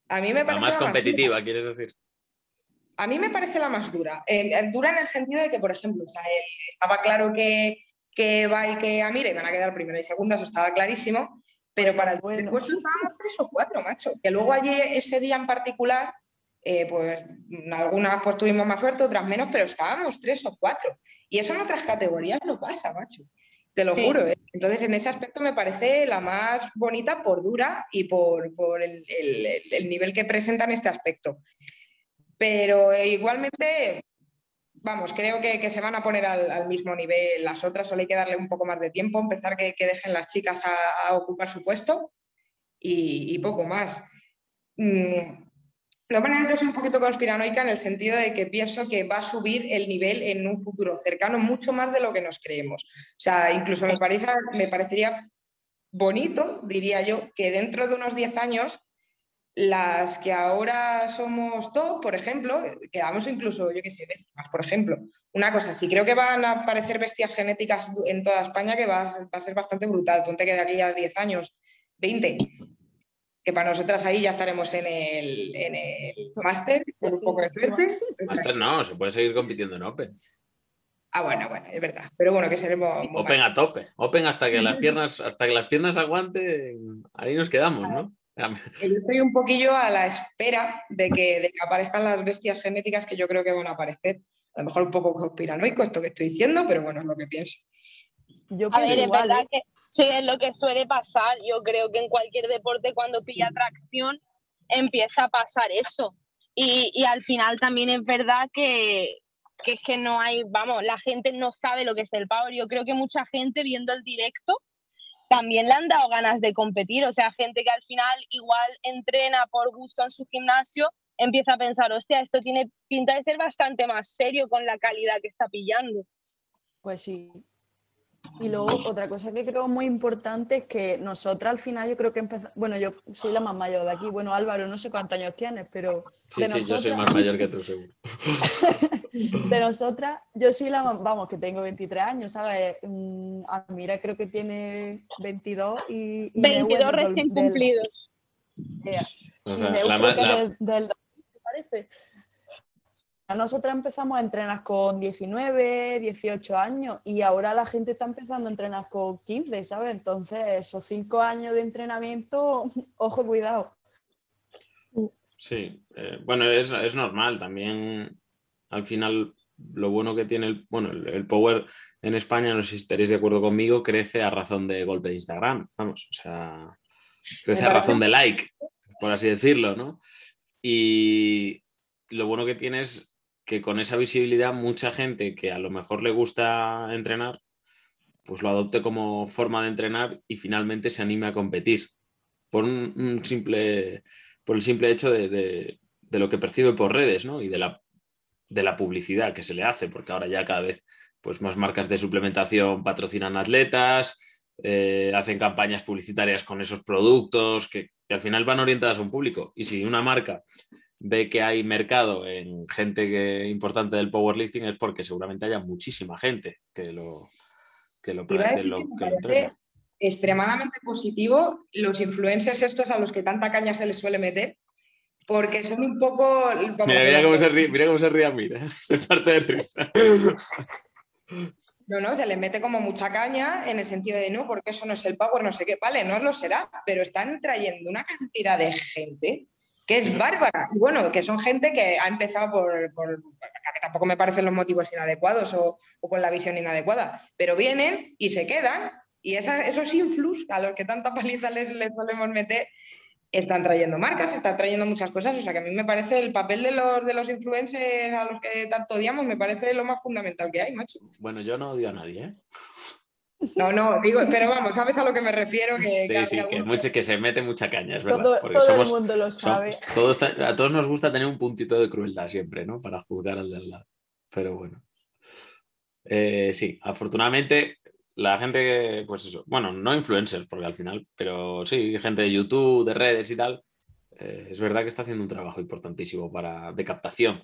A mí me parece la más competitiva, quieres decir. A mí me parece la más dura. dura en el sentido de que, por ejemplo, o sea, estaba claro que que va y que Amire van a quedar primera y segunda, eso estaba clarísimo, pero para el bueno. puesto estábamos tres o cuatro, macho. Que luego allí ese día en particular, eh, pues algunas pues tuvimos más suerte, otras menos, pero estábamos tres o cuatro. Y eso en otras categorías no pasa, macho. Te lo juro. ¿eh? Entonces, en ese aspecto me parece la más bonita por dura y por, por el, el, el, nivel que presenta en este aspecto. Pero igualmente, vamos, creo que, se van a poner al, mismo nivel las otras, solo hay que darle un poco más de tiempo, empezar que, que dejen las chicas a, ocupar su puesto y, poco más. Mm, de todas maneras, yo soy un poquito conspiranoica en el sentido de que pienso que va a subir el nivel en un futuro cercano mucho más de lo que nos creemos. O sea, incluso me, parece, me parecería bonito, diría yo, que dentro de unos 10 años las que ahora somos top, por ejemplo, quedamos incluso, yo qué sé, décimas, por ejemplo. Una cosa, sí creo que van a aparecer bestias genéticas en toda España que va a, ser bastante brutal. Ponte que de aquí a 10 años, 20, que para nosotras ahí ya estaremos en el, en el máster, por un poco de suerte. Máster no, se puede seguir compitiendo en Open. Ah, bueno, bueno, es verdad. Pero bueno, que seremos. Open a tope. Open hasta que las piernas, hasta que las piernas aguanten, ahí nos quedamos, ¿no? Yo estoy un poquillo a la espera de que, aparezcan las bestias genéticas que yo creo que van a aparecer. A lo mejor un poco conspiranoico esto que estoy diciendo, pero bueno, es lo que pienso. Yo a ver, es verdad ¿eh? que sí, es lo que suele pasar. Yo creo que en cualquier deporte cuando pilla tracción empieza a pasar eso. Y, y al final también es verdad que, que es que no hay, vamos, la gente no sabe lo que es el power. Yo creo que mucha gente viendo el directo también le han dado ganas de competir. O sea, gente que al final igual entrena por gusto en su gimnasio, empieza a pensar, hostia, esto tiene pinta de ser bastante más serio con la calidad que está pillando. Pues sí. Y luego otra cosa que creo muy importante es que nosotras al final yo creo que empezamos, bueno, yo soy la más mayor de aquí, bueno Álvaro, no sé cuántos años tienes, pero... Sí, sí, yo soy más mayor que tú, seguro. [laughs] de nosotras, yo soy la vamos, que tengo 23 años, ¿sabes? Mm, mira, creo que tiene 22 y... 22 recién cumplidos. O sea, la, la... Del, parece? Nosotras empezamos a entrenar con 19, 18 años y ahora la gente está empezando a entrenar con 15, ¿sabes? Entonces, esos 5 años de entrenamiento, ojo, cuidado. Sí, eh, bueno, es, es, normal también. Al final, lo bueno que tiene el, bueno, el, Power en España, no sé si estaréis de acuerdo conmigo, crece a razón de golpe de Instagram, vamos, o sea, crece a razón de like, por así decirlo, ¿no? Y lo bueno que tiene es que con esa visibilidad mucha gente que a lo mejor le gusta entrenar, pues lo adopte como forma de entrenar y finalmente se anime a competir por un, simple, por el simple hecho de, lo que percibe por redes ¿no? y de la, de la publicidad que se le hace, porque ahora ya cada vez pues, más marcas de suplementación patrocinan atletas, eh, hacen campañas publicitarias con esos productos que, al final van orientadas a un público. Y si una marca ve que hay mercado en gente importante del powerlifting es porque seguramente haya muchísima gente que lo, que lo, extremadamente positivo los influencers estos a los que tanta caña se les suele meter, porque son un poco... Mira, cómo se ríe, mira cómo se ríe, mira, [laughs] se parte de risa. [laughs] No, no, se les mete como mucha caña en el sentido de no, porque eso no es el power, no sé qué, vale, no lo será, pero están trayendo una cantidad de gente que es bárbara. Y bueno, que son gente que ha empezado por, por que tampoco me parecen los motivos inadecuados o, con la visión inadecuada, pero vienen y se quedan y esos influx a los que tanta paliza les, les solemos meter están trayendo marcas, están trayendo muchas cosas. O sea que a mí me parece el papel de los, de los influencers a los que tanto odiamos, me parece lo más fundamental que hay, macho. Bueno, yo no odio a nadie, ¿eh? No, no, digo, pero vamos, ¿sabes a lo que me refiero? Que, sí, sí, que, que se mete mucha caña, es verdad. Todo, el mundo lo sabe. a todos nos gusta tener un puntito de crueldad siempre, ¿no? Para juzgar al de al lado. Pero bueno. Eh, sí, afortunadamente la gente que, pues eso, bueno, no influencers, porque al final, pero sí, gente de YouTube, de redes y tal, eh, es verdad que está haciendo un trabajo importantísimo para, de captación.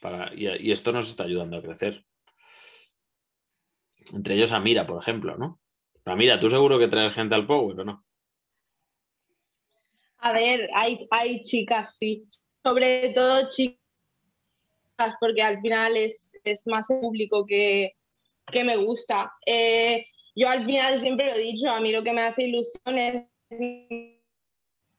Para, y, esto nos está ayudando a crecer. Entre ellos a Mira, por ejemplo, ¿no? A Mira, ¿tú seguro que traes gente al Power o no? A ver, hay, hay chicas, sí. Sobre todo chicas, porque al final es, es más público que, que me gusta. Eh, yo al final siempre lo he dicho, a mí lo que me hace ilusión es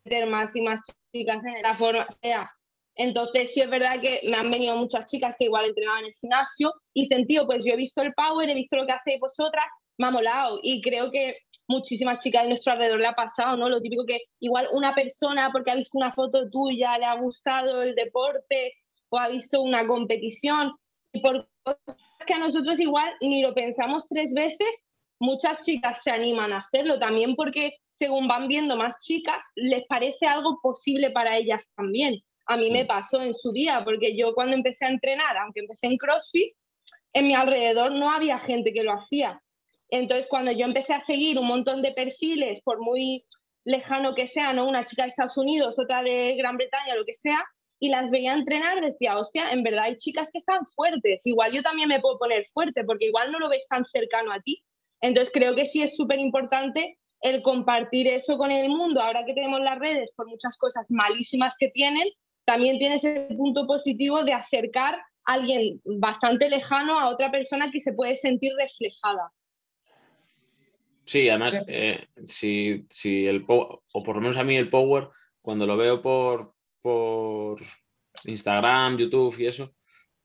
meter más y más chicas en la forma sea. Entonces sí es verdad que me han venido muchas chicas que igual entrenaban en el gimnasio y sentido, pues yo he visto el power, he visto lo que hacéis vosotras, me ha molado y creo que muchísimas chicas de nuestro alrededor le ha pasado, ¿no? Lo típico que igual una persona porque ha visto una foto tuya, le ha gustado el deporte o ha visto una competición y por que a nosotros igual ni lo pensamos tres veces, muchas chicas se animan a hacerlo también porque según van viendo más chicas, les parece algo posible para ellas también. A mí me mm. pasó en su día, porque yo cuando empecé a entrenar, aunque empecé en CrossFit, en mi alrededor no había gente que lo hacía. Entonces, cuando yo empecé a seguir un montón de perfiles, por muy lejano que sea, ¿no? Una chica de Estados Unidos, otra de Gran Bretaña, lo que sea, y las veía entrenar, decía, hostia, en verdad hay chicas que están fuertes, igual yo también me puedo poner fuerte, porque igual no lo ves tan cercano a ti. Entonces creo que sí es súper importante el compartir eso con el mundo. Ahora que tenemos las redes, por muchas cosas malísimas que tienen, también tiene ese punto positivo de acercar a alguien bastante lejano a otra persona que se puede sentir reflejada. Sí, además, eh, si, si el o por lo menos a mí el Power, cuando lo veo por, por Instagram, YouTube y eso,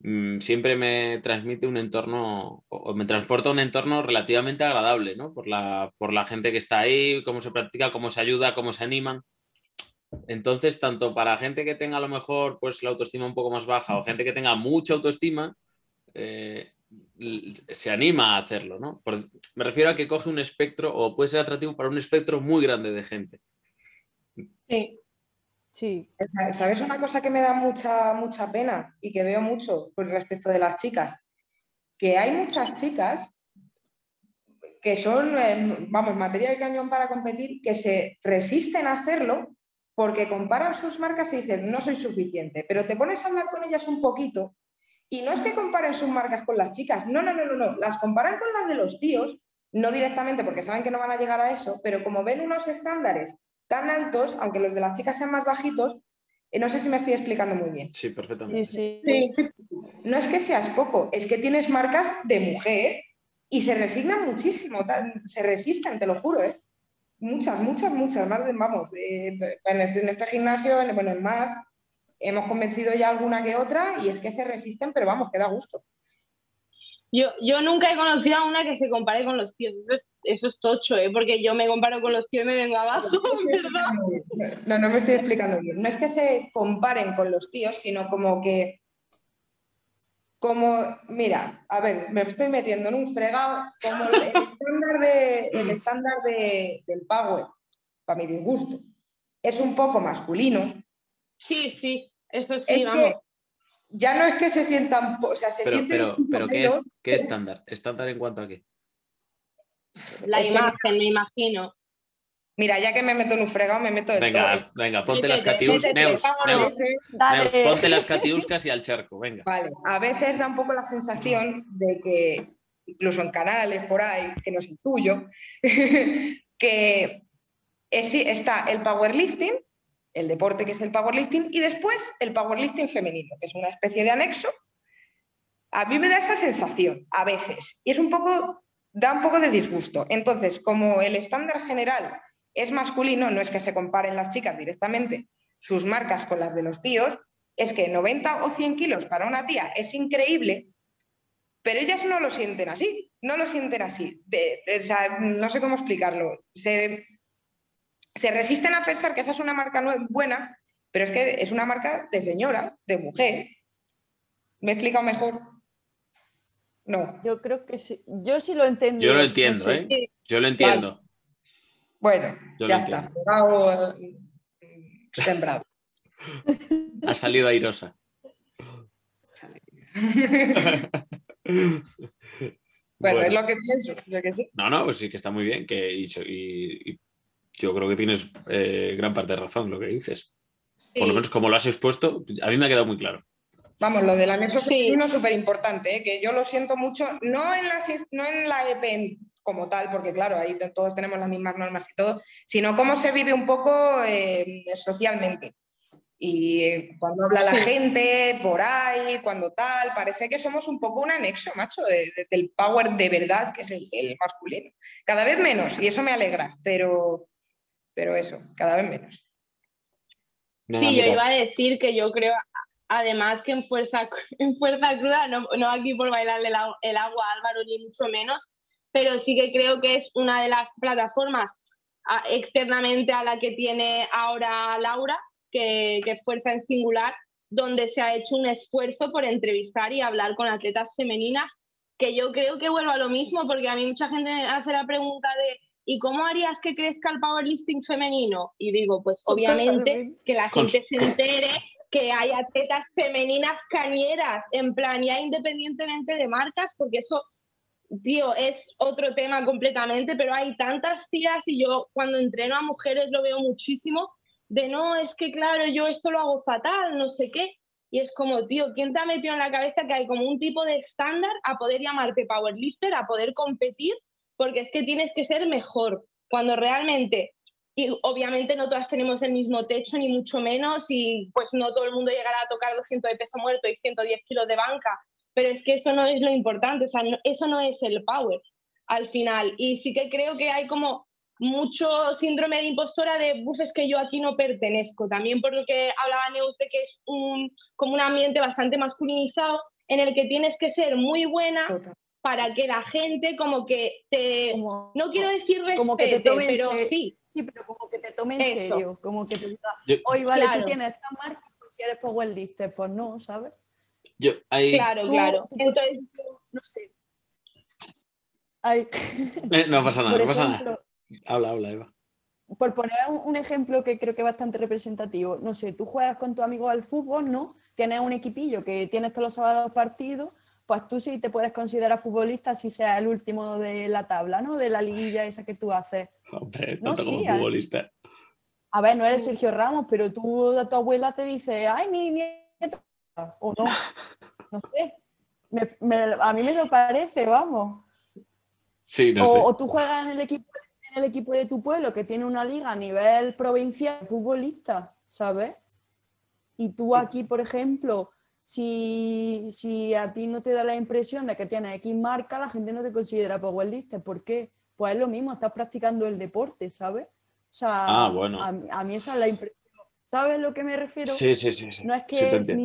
mm, siempre me transmite un entorno o me transporta un entorno relativamente agradable, ¿no? Por la, por la gente que está ahí, cómo se practica, cómo se ayuda, cómo se animan. Entonces, tanto para gente que tenga a lo mejor pues la autoestima un poco más baja o gente que tenga mucha autoestima, eh, se anima a hacerlo, ¿no? me refiero a que coge un espectro o puede ser atractivo para un espectro muy grande de gente. Sí. Sí. ¿Sabes una cosa que me da mucha, mucha pena y que veo mucho con respecto de las chicas? Que hay muchas chicas que son, eh, vamos, materia de cañón para competir, que se resisten a hacerlo porque comparan sus marcas y dicen, no soy suficiente, pero te pones a hablar con ellas un poquito y no es que comparen sus marcas con las chicas, no, no, no, no, no, las comparan con las de los tíos, no directamente porque saben que no van a llegar a eso, pero como ven unos estándares tan altos, aunque los de las chicas sean más bajitos, eh, no sé si me estoy explicando muy bien. Sí, perfectamente. Sí, No es que seas poco, es que tienes marcas de mujer y se resignan muchísimo, se resisten, te lo juro, ¿eh? Muchas, muchas, muchas, más de, vamos, eh, en, este, en, este, gimnasio, bueno, en más, hemos convencido ya alguna que otra y es que se resisten, pero vamos, que da gusto. Yo, yo nunca he conocido a una que se compare con los tíos. Eso es, eso es tocho, ¿eh? porque yo me comparo con los tíos y me vengo abajo. [laughs] ¿verdad? No, no me estoy explicando bien. No es que se comparen con los tíos, sino como que. Como, mira, a ver, me estoy metiendo en un fregado. Como el estándar, de, el estándar de- del Power, para mi disgusto, es un poco masculino. Sí, sí, eso sí, es vamos. que ya no es que se sientan, o sea, se Pero, sienten pero, ¿qué es, qué se- estándar? ¿Estándar en cuanto a qué? La es que- imagen, me imagino. Mira, ya que me meto en un fregado, me meto del Venga, todo. venga, ponte las catiuscas. Neus, ponte las catiuscas y al charco, venga. Vale, a veces da un poco la sensación de que, incluso en canales por ahí, que no es el tuyo, [laughs] que es- está el powerlifting, el deporte que es el powerlifting, y después el powerlifting femenino, que es una especie de anexo. A mí me da esa sensación, a veces, y es un poco, da un poco de disgusto. Entonces, como el estándar general es masculino, no es que se comparen las chicas directamente sus marcas con las de los tíos, es que 90 o 100 kilos para una tía es increíble, pero ellas no lo sienten así, no lo sienten así. No sé cómo explicarlo. Se resisten a pensar que esa es una marca buena, pero es que es una marca de señora, de mujer. ¿Me he explicado mejor? No. Yo creo que sí. Yo sí lo entiendo. Yo lo entiendo, ¿eh? Yo lo entiendo. Bueno, Yo ya está. Fregado, eh, sembrado. [laughs] Ha salido airosa. Bueno, [laughs] Bueno. es lo que pienso. qué sé. No, no, pues sí que está muy bien. Que, y, se- y- y yo creo que tienes eh, gran parte de razón lo que dices. Por lo Sí. menos como lo has expuesto, a mí me ha quedado muy claro. Vamos, lo del anexo Sí. femenino es súper importante, que yo lo siento mucho, no en, la, no en la EPEN como tal, porque claro, ahí todos tenemos las mismas normas y todo, sino cómo se vive un poco eh, socialmente. Y eh, cuando habla la Sí. gente por ahí, cuando tal, parece que somos un poco un anexo, macho, de- de- del power de verdad, que es el, el masculino. Cada vez menos, y eso me alegra, pero, pero eso, cada vez menos. Sí, yo iba a decir que yo creo, además que en Fuerza, [laughs] en fuerza Cruda, no, no aquí por bailarle el, agua- el agua a Álvaro ni mucho menos, pero sí que creo que es una de las plataformas a- externamente a la que tiene ahora Laura, que, que es Fuerza en Singular, donde se ha hecho un esfuerzo por entrevistar y hablar con atletas femeninas, que yo creo que vuelvo a lo mismo, porque a mí mucha gente me hace la pregunta de ¿y cómo harías que crezca el powerlifting femenino? Y digo, pues obviamente que la gente se entere que hay atletas femeninas cañeras, en plan, ya independientemente de marcas, porque eso, tío, es otro tema completamente, pero hay tantas tías y yo cuando entreno a mujeres lo veo muchísimo, de no, es que claro, yo esto lo hago fatal, no sé qué. Y es como, tío, ¿quién te ha metido en la cabeza que hay como un tipo de estándar a poder llamarte powerlifter, a poder competir? Porque es que tienes que ser mejor. Cuando realmente y obviamente no todas tenemos el mismo techo, ni mucho menos, y pues no todo el mundo llegará a tocar 200 de peso muerto y 110 kilos de banca, pero es que eso no es lo importante, o sea, no- eso no es el power al final. Y sí que creo que hay como mucho síndrome de impostora de, buf, es que yo aquí no pertenezco, también por lo que hablaba Neus de que es un, como un ambiente bastante masculinizado en el que tienes que ser muy buena. Para que la gente como que te... Como- No quiero decir respete, como que te tomen pero sí. Sí, pero como que te tome en Eso. serio, como que te diga, oye, vale, Claro. tú tienes esta marca, pues si eres powerlifter, pues no, ¿sabes? yo, ahí, Claro, Tú- claro. tú, Entonces, no sé. Ay, eh, no pasa nada, por no pasa nada. ejemplo, Habla, habla, Eva. por poner un, un ejemplo que creo que es bastante representativo, no sé, tú juegas con tu amigo al fútbol, ¿no? Tienes un equipillo que tienes todos los sábados partidos, pues tú sí te puedes considerar futbolista si seas el último de la tabla, ¿no? De la liguilla esa que tú haces. Hombre, No, sí, a- futbolista. A ver, no eres Sergio Ramos, pero tú a tu abuela te dice, ay, mi nieto, o no, no sé. Me- me- a mí me lo parece, vamos. Sí, no o, sé. o tú juegas en el, equipo, en el equipo de tu pueblo que tiene una liga a nivel provincial de futbolistas, ¿sabes? Y tú aquí, por ejemplo, si, si a ti no te da la impresión de que tienes X marca, la gente no te considera powerlifter. ¿Por qué? Pues es lo mismo, estás practicando el deporte, ¿sabes? O sea, Ah, bueno. a, a mí esa es la impresión. ¿Sabes a lo que me refiero? Sí, sí, sí. sí. No es que ni,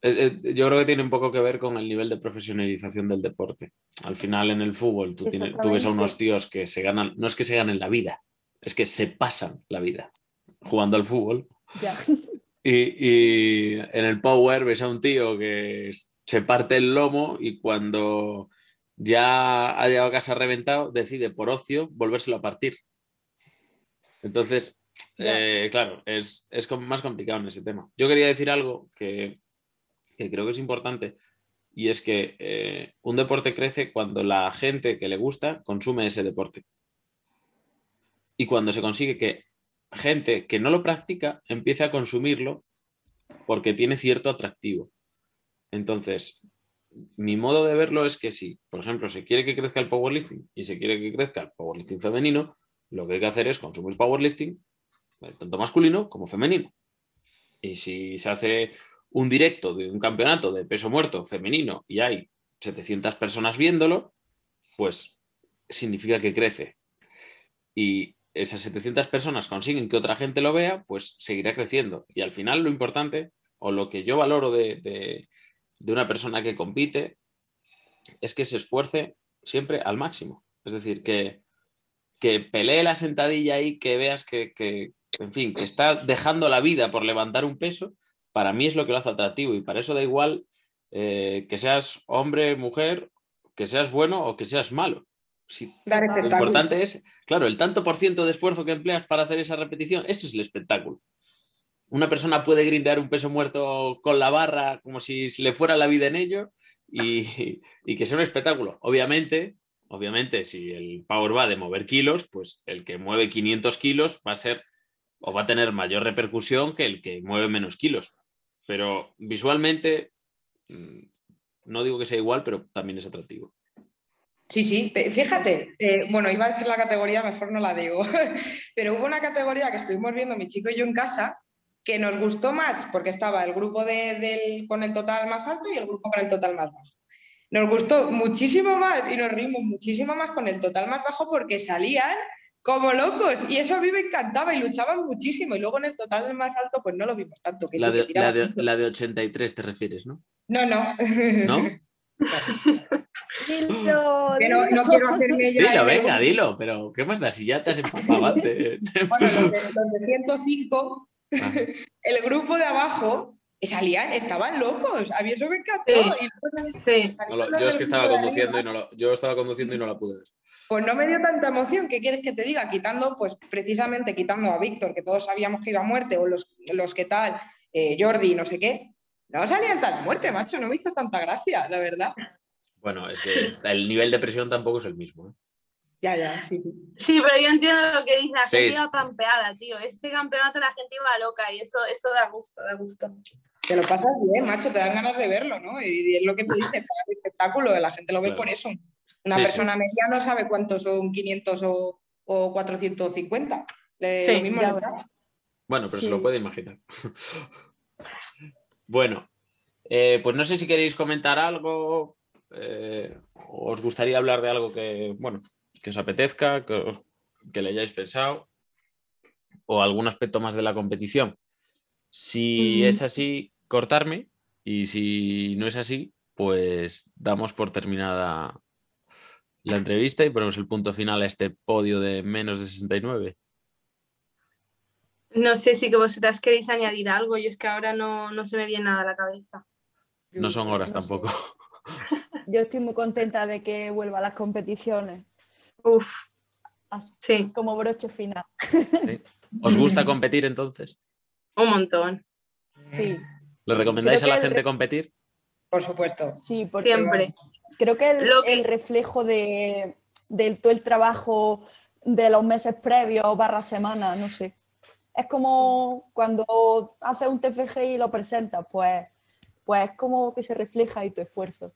eh, eh, yo creo que tiene un poco que ver con el nivel de profesionalización del deporte. Al final, en el fútbol, tú, tienes, tú ves a unos tíos que se ganan, no es que se ganen la vida, es que se pasan la vida jugando al fútbol. [laughs] Y, en el Power ves a un tío que se parte el lomo y cuando ya ha llegado a casa reventado, decide por ocio volvérselo a partir. Entonces, eh, claro, es, es, más complicado en ese tema. Yo quería decir algo que, que creo que es importante y es que eh, un deporte crece cuando la gente que le gusta consume ese deporte. Y cuando se consigue que gente que no lo practica empiece a consumirlo porque tiene cierto atractivo. Entonces, mi modo de verlo es que si, por ejemplo, se quiere que crezca el powerlifting y se quiere que crezca el powerlifting femenino, lo que hay que hacer es consumir powerlifting, eh, tanto masculino como femenino. Y si se hace un directo de un campeonato de peso muerto femenino y hay 700 personas viéndolo, pues significa que crece. Y esas 700 personas consiguen que otra gente lo vea, pues seguirá creciendo. Y al final lo importante, o lo que yo valoro de, una persona que compite, es que se esfuerce siempre al máximo. Es decir, que, que pelee la sentadilla y que veas que, que, en fin, que está dejando la vida por levantar un peso, para mí es lo que lo hace atractivo. Y para eso da igual eh, que seas hombre, mujer, que seas bueno o que seas malo lo importante es, claro, el tanto por ciento de esfuerzo que empleas para hacer esa repetición, eso es el espectáculo. Una persona puede grindear un peso muerto con la barra como si, le fuera la vida en ello y, que sea un espectáculo. Obviamente, obviamente, si el power va de mover kilos, pues el que mueve 500 kilos va a ser o va a tener mayor repercusión que el que mueve menos kilos. Pero visualmente, mm, no digo que sea igual, pero también es atractivo. Sí, sí, fíjate, eh, bueno, iba a decir la categoría, mejor no la digo, [laughs] pero hubo una categoría que estuvimos viendo mi chico y yo en casa que nos gustó más porque estaba el grupo del, con el total más alto y el grupo con el total más bajo. Nos gustó muchísimo más y nos rimos muchísimo más con el total más bajo porque salían como locos y eso a mí me encantaba y luchaban muchísimo y luego en el total más alto pues no lo vimos tanto. Que la, de, la, de, la de 83 te refieres, ¿no? No, no. ¿No? [laughs] Dilo, no, quiero hacerme ya. Dilo, venga, dilo, pero ¿qué más da si ya te has empujado antes? Bueno, los de, 105, ah. el grupo de abajo salían, estaban locos. A mí eso me encantó. Sí. yo es que estaba conduciendo y no lo, yo estaba conduciendo y no la pude ver. Pues no me dio tanta emoción. ¿Qué quieres que te diga? Quitando, pues precisamente quitando a Víctor, que todos sabíamos que iba a muerte, o los, los que tal, eh, Jordi, no sé qué. No salían tan muerte, macho. No me hizo tanta gracia, la verdad. Bueno, es que el nivel de presión tampoco es el mismo. ¿eh? Ya, ya, sí, sí. Sí, pero yo entiendo lo que dice, la gente iba pampeada, tío. Este campeonato la gente iba loca y eso, eso da gusto, da gusto. Te lo pasas bien, macho, te dan ganas de verlo, ¿no? Y, es lo que tú dices, el espectáculo, la gente lo ve por eso. Una persona media no sabe cuántos son 500 o, o 450. lo mismo bueno, pero se lo puede imaginar. [laughs] bueno, eh, pues no sé si queréis comentar algo, eh, os gustaría hablar de algo que, bueno, que os apetezca, que, que le hayáis pensado, o algún aspecto más de la competición. Si es así, cortarme, y si no es así, pues damos por terminada la entrevista y ponemos el punto final a este podio de menos de 69. No sé si que vosotras queréis añadir algo, y es que ahora no, no se me viene nada a la cabeza. No son horas tampoco. [laughs] Yo estoy muy contenta de que vuelva a las competiciones. Uf. sí. Como broche final. ¿Os gusta competir entonces? Un montón. Sí. ¿Le recomendáis a la gente competir? Por supuesto. Sí, porque siempre. Creo que el, el reflejo de, todo el trabajo de los meses previos barra semana, no sé. Es como cuando haces un TFG y lo presentas, pues pues es como que se refleja ahí tu esfuerzo.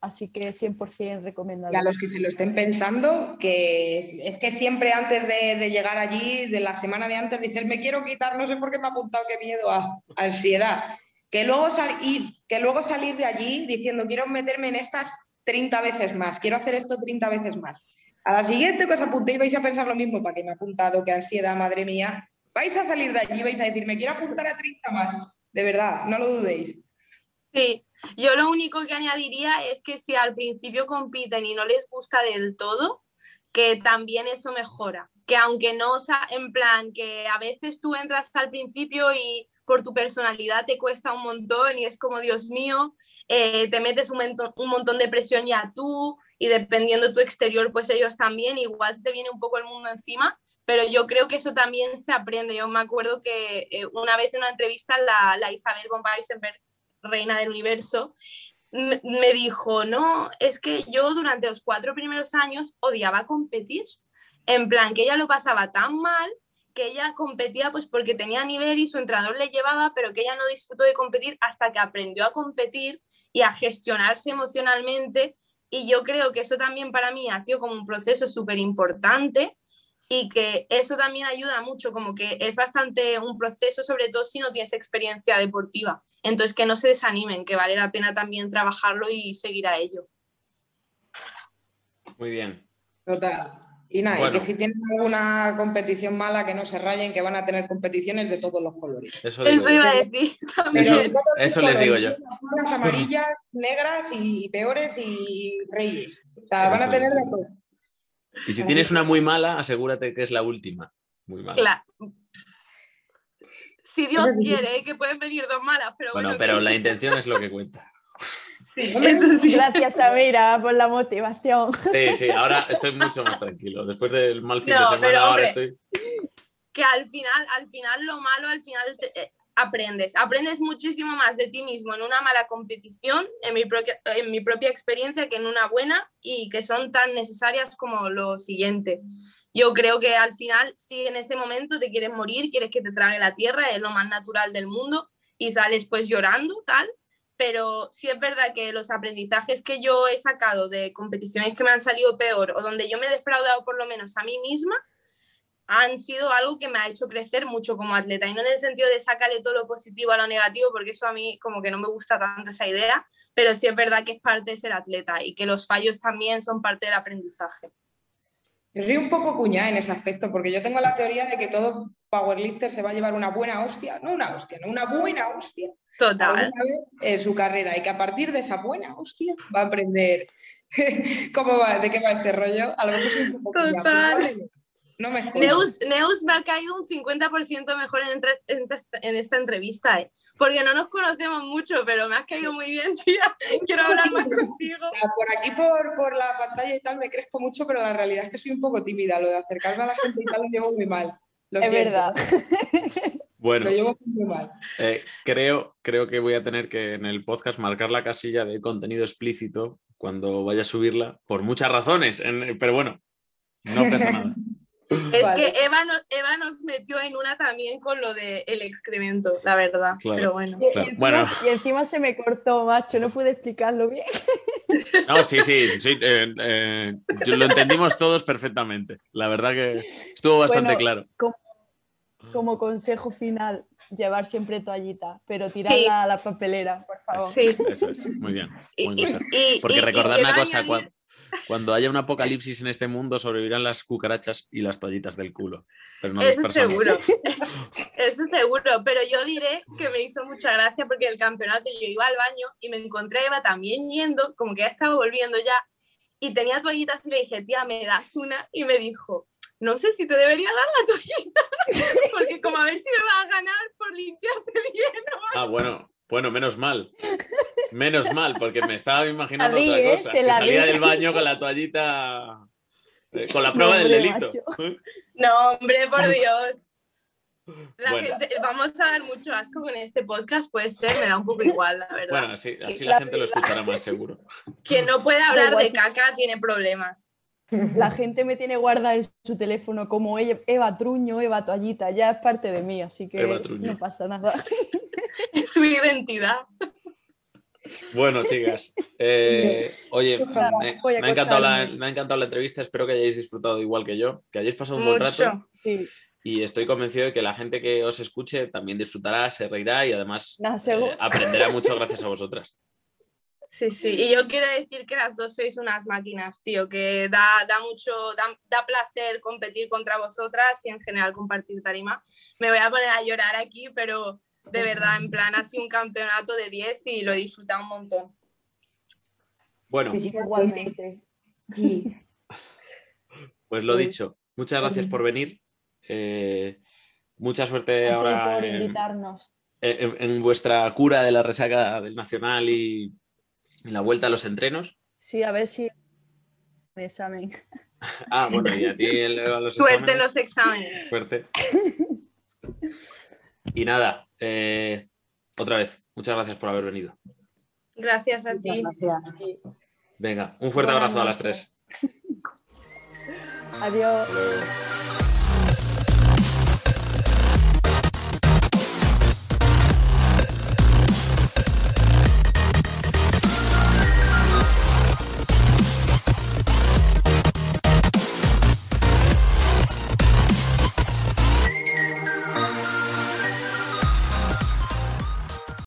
Así que 100% recomendable. Y a los que se lo estén pensando, que es, que siempre antes de, llegar allí, de la semana de antes, dices, me quiero quitar, no sé por qué me ha apuntado, qué miedo, a, ansiedad. Que luego, que luego salir de allí diciendo, quiero meterme en estas 30 veces más, quiero hacer esto 30 veces más. A la siguiente que os apuntéis vais a pensar lo mismo, para que me ha apuntado, qué ansiedad, madre mía. Vais a salir de allí, vais a decir, me quiero apuntar a 30 más. De verdad, no lo dudéis. Sí, yo lo único que añadiría es que si al principio compiten y no les gusta del todo, que también eso mejora. Que aunque no, en plan, que a veces tú entras al principio y por tu personalidad te cuesta un montón y es como, Dios mío, eh, te metes un, un, montón de presión ya tú y dependiendo de tu exterior, pues ellos también, igual se te viene un poco el mundo encima, pero yo creo que eso también se aprende. Yo me acuerdo que eh, una vez en una entrevista la, la Isabel von Weissenberg, reina del universo, me dijo, no, es que yo durante los cuatro primeros años odiaba competir. En plan, que ella lo pasaba tan mal que ella competía pues porque tenía nivel y su entrenador le llevaba, pero que ella no disfrutó de competir hasta que aprendió a competir y a gestionarse emocionalmente. Y yo creo que eso también para mí ha sido como un proceso súper importante y que eso también ayuda mucho, como que es bastante un proceso, sobre todo si no tienes experiencia deportiva. Entonces, que no se desanimen, que vale la pena también trabajarlo y seguir a ello. Muy bien. Total. Y nada, y que si tienen alguna competición mala, que no se rayen, que van a tener competiciones de todos los colores. Eso, iba a decir. Eso, eso les digo yo. Amarillas, negras y peores y reyes. O sea, van a tener de todo. Y si tienes una muy mala, asegúrate que es la última. Muy mala. Claro. Si Dios quiere, ¿eh? que pueden venir dos malas, pero bueno. bueno pero la intención es lo que cuenta. [laughs] Sí, eso sí. Gracias, Samira, por la motivación. Sí, sí, ahora estoy mucho más tranquilo. Después del mal fin de semana, ahora estoy. Que al final, al final, lo malo, al final te, eh, aprendes. Aprendes muchísimo más de ti mismo en una mala competición, en mi, en mi propia experiencia, que en una buena y que son tan necesarias como lo siguiente. Yo creo que al final, si en ese momento te quieres morir, quieres que te trague la tierra, es lo más natural del mundo y sales pues llorando, tal. Pero sí es verdad que los aprendizajes que yo he sacado de competiciones que me han salido peor o donde yo me he defraudado por lo menos a mí misma, han sido algo que me ha hecho crecer mucho como atleta y no en el sentido de sacarle todo lo positivo a lo negativo, porque eso a mí como que no me gusta tanto esa idea, pero sí es verdad que es parte de ser atleta y que los fallos también son parte del aprendizaje. Yo soy un poco cuñada en ese aspecto, porque yo tengo la teoría de que todo powerlifter se va a llevar una buena hostia, no una hostia, no una buena hostia. Total. en su carrera y que a partir de esa buena hostia va a aprender [laughs] cómo va, de qué va este rollo. A lo mejor soy un poco Total. No me Neus, Neus, me ha caído un 50% mejor en, en, esta entrevista, ¿eh? porque no nos conocemos mucho, pero me has caído muy bien, [laughs] tía. Quiero hablar más contigo. [laughs] O sea, por aquí, por, por, la pantalla y tal, me crezco mucho, pero la realidad es que soy un poco tímida. Lo de acercarme a la gente y tal lo llevo muy mal. Lo es verdad. [laughs] Bueno, lo llevo muy mal. Eh, creo, creo que voy a tener que en el podcast marcar la casilla de contenido explícito cuando vaya a subirla, por muchas razones, pero bueno, no pasa nada. Es que Eva, Eva, nos metió en una también con lo del el excremento, la verdad. pero bueno. Y, encima, bueno. y, encima, se me cortó, macho, no pude explicarlo bien. [laughs] No, sí, sí, sí eh, eh, lo entendimos todos perfectamente. La verdad que estuvo bastante bueno, claro. Como, como, consejo final, llevar siempre toallita, pero tirarla a la papelera, por favor. Sí. Eso es, muy bien. Muy y, Porque recordar una cosa, cuando, cuando haya un apocalipsis en este mundo sobrevivirán las cucarachas y las toallitas del culo. Pero no Eso seguro. [laughs] Eso seguro. Pero yo diré que me hizo mucha gracia porque el campeonato yo iba al baño y me encontré a Eva también yendo, como que ya estaba volviendo ya, y tenía toallitas y le dije, tía, ¿me das una? Y me dijo, no sé si te debería dar la [laughs] toallita, porque como a ver si me va a ganar por limpiarte bien. ¿no? Ah, bueno, bueno, menos mal. Menos mal, porque me estaba imaginando otra ¿eh? cosa. Que salía del baño con la toallita. Eh, con la prueba no, del delito. No, hombre, por Dios. La bueno. gente, vamos a dar mucho asco con este podcast, puede ser, me da un poco igual, la verdad. Bueno, así, así la, la gente lo escuchará más seguro. Quien no puede hablar de caca tiene problemas. La gente me tiene guardada en su teléfono como Eva Truño, Eva Toallita, ya es parte de mí, así que no pasa nada. Su identidad. Bueno, chicas, eh, oye, me, me, ha encantado la, me, ha encantado la, entrevista, espero que hayáis disfrutado igual que yo, que hayáis pasado un Mucho. buen rato. Sí. Y estoy convencido de que la gente que os escuche también disfrutará, se reirá y además no, eh, aprenderá [laughs] mucho gracias a vosotras. Sí, sí, y yo quiero decir que las dos sois unas máquinas, tío, que da, da mucho, da, da, placer competir contra vosotras y en general compartir tarima. Me voy a poner a llorar aquí, pero de verdad, en plan, ha sido un campeonato de 10 y lo he disfrutado un montón. Bueno, Igualmente. Sí. [laughs] pues lo Pues- dicho, muchas gracias por venir. Eh, mucha suerte ahora por en, invitarnos. en- en vuestra cura de la resaca del Nacional y en la vuelta a los entrenos. Sí, a ver si de examen. [laughs] Ah, bueno, y a ti el- a los Suerte exámenes. los exámenes. Suerte. Y nada, eh, otra vez, muchas gracias por haber venido. Gracias a ti. Gracias. Venga, un fuerte Buenas abrazo a las tres. [laughs] Adiós.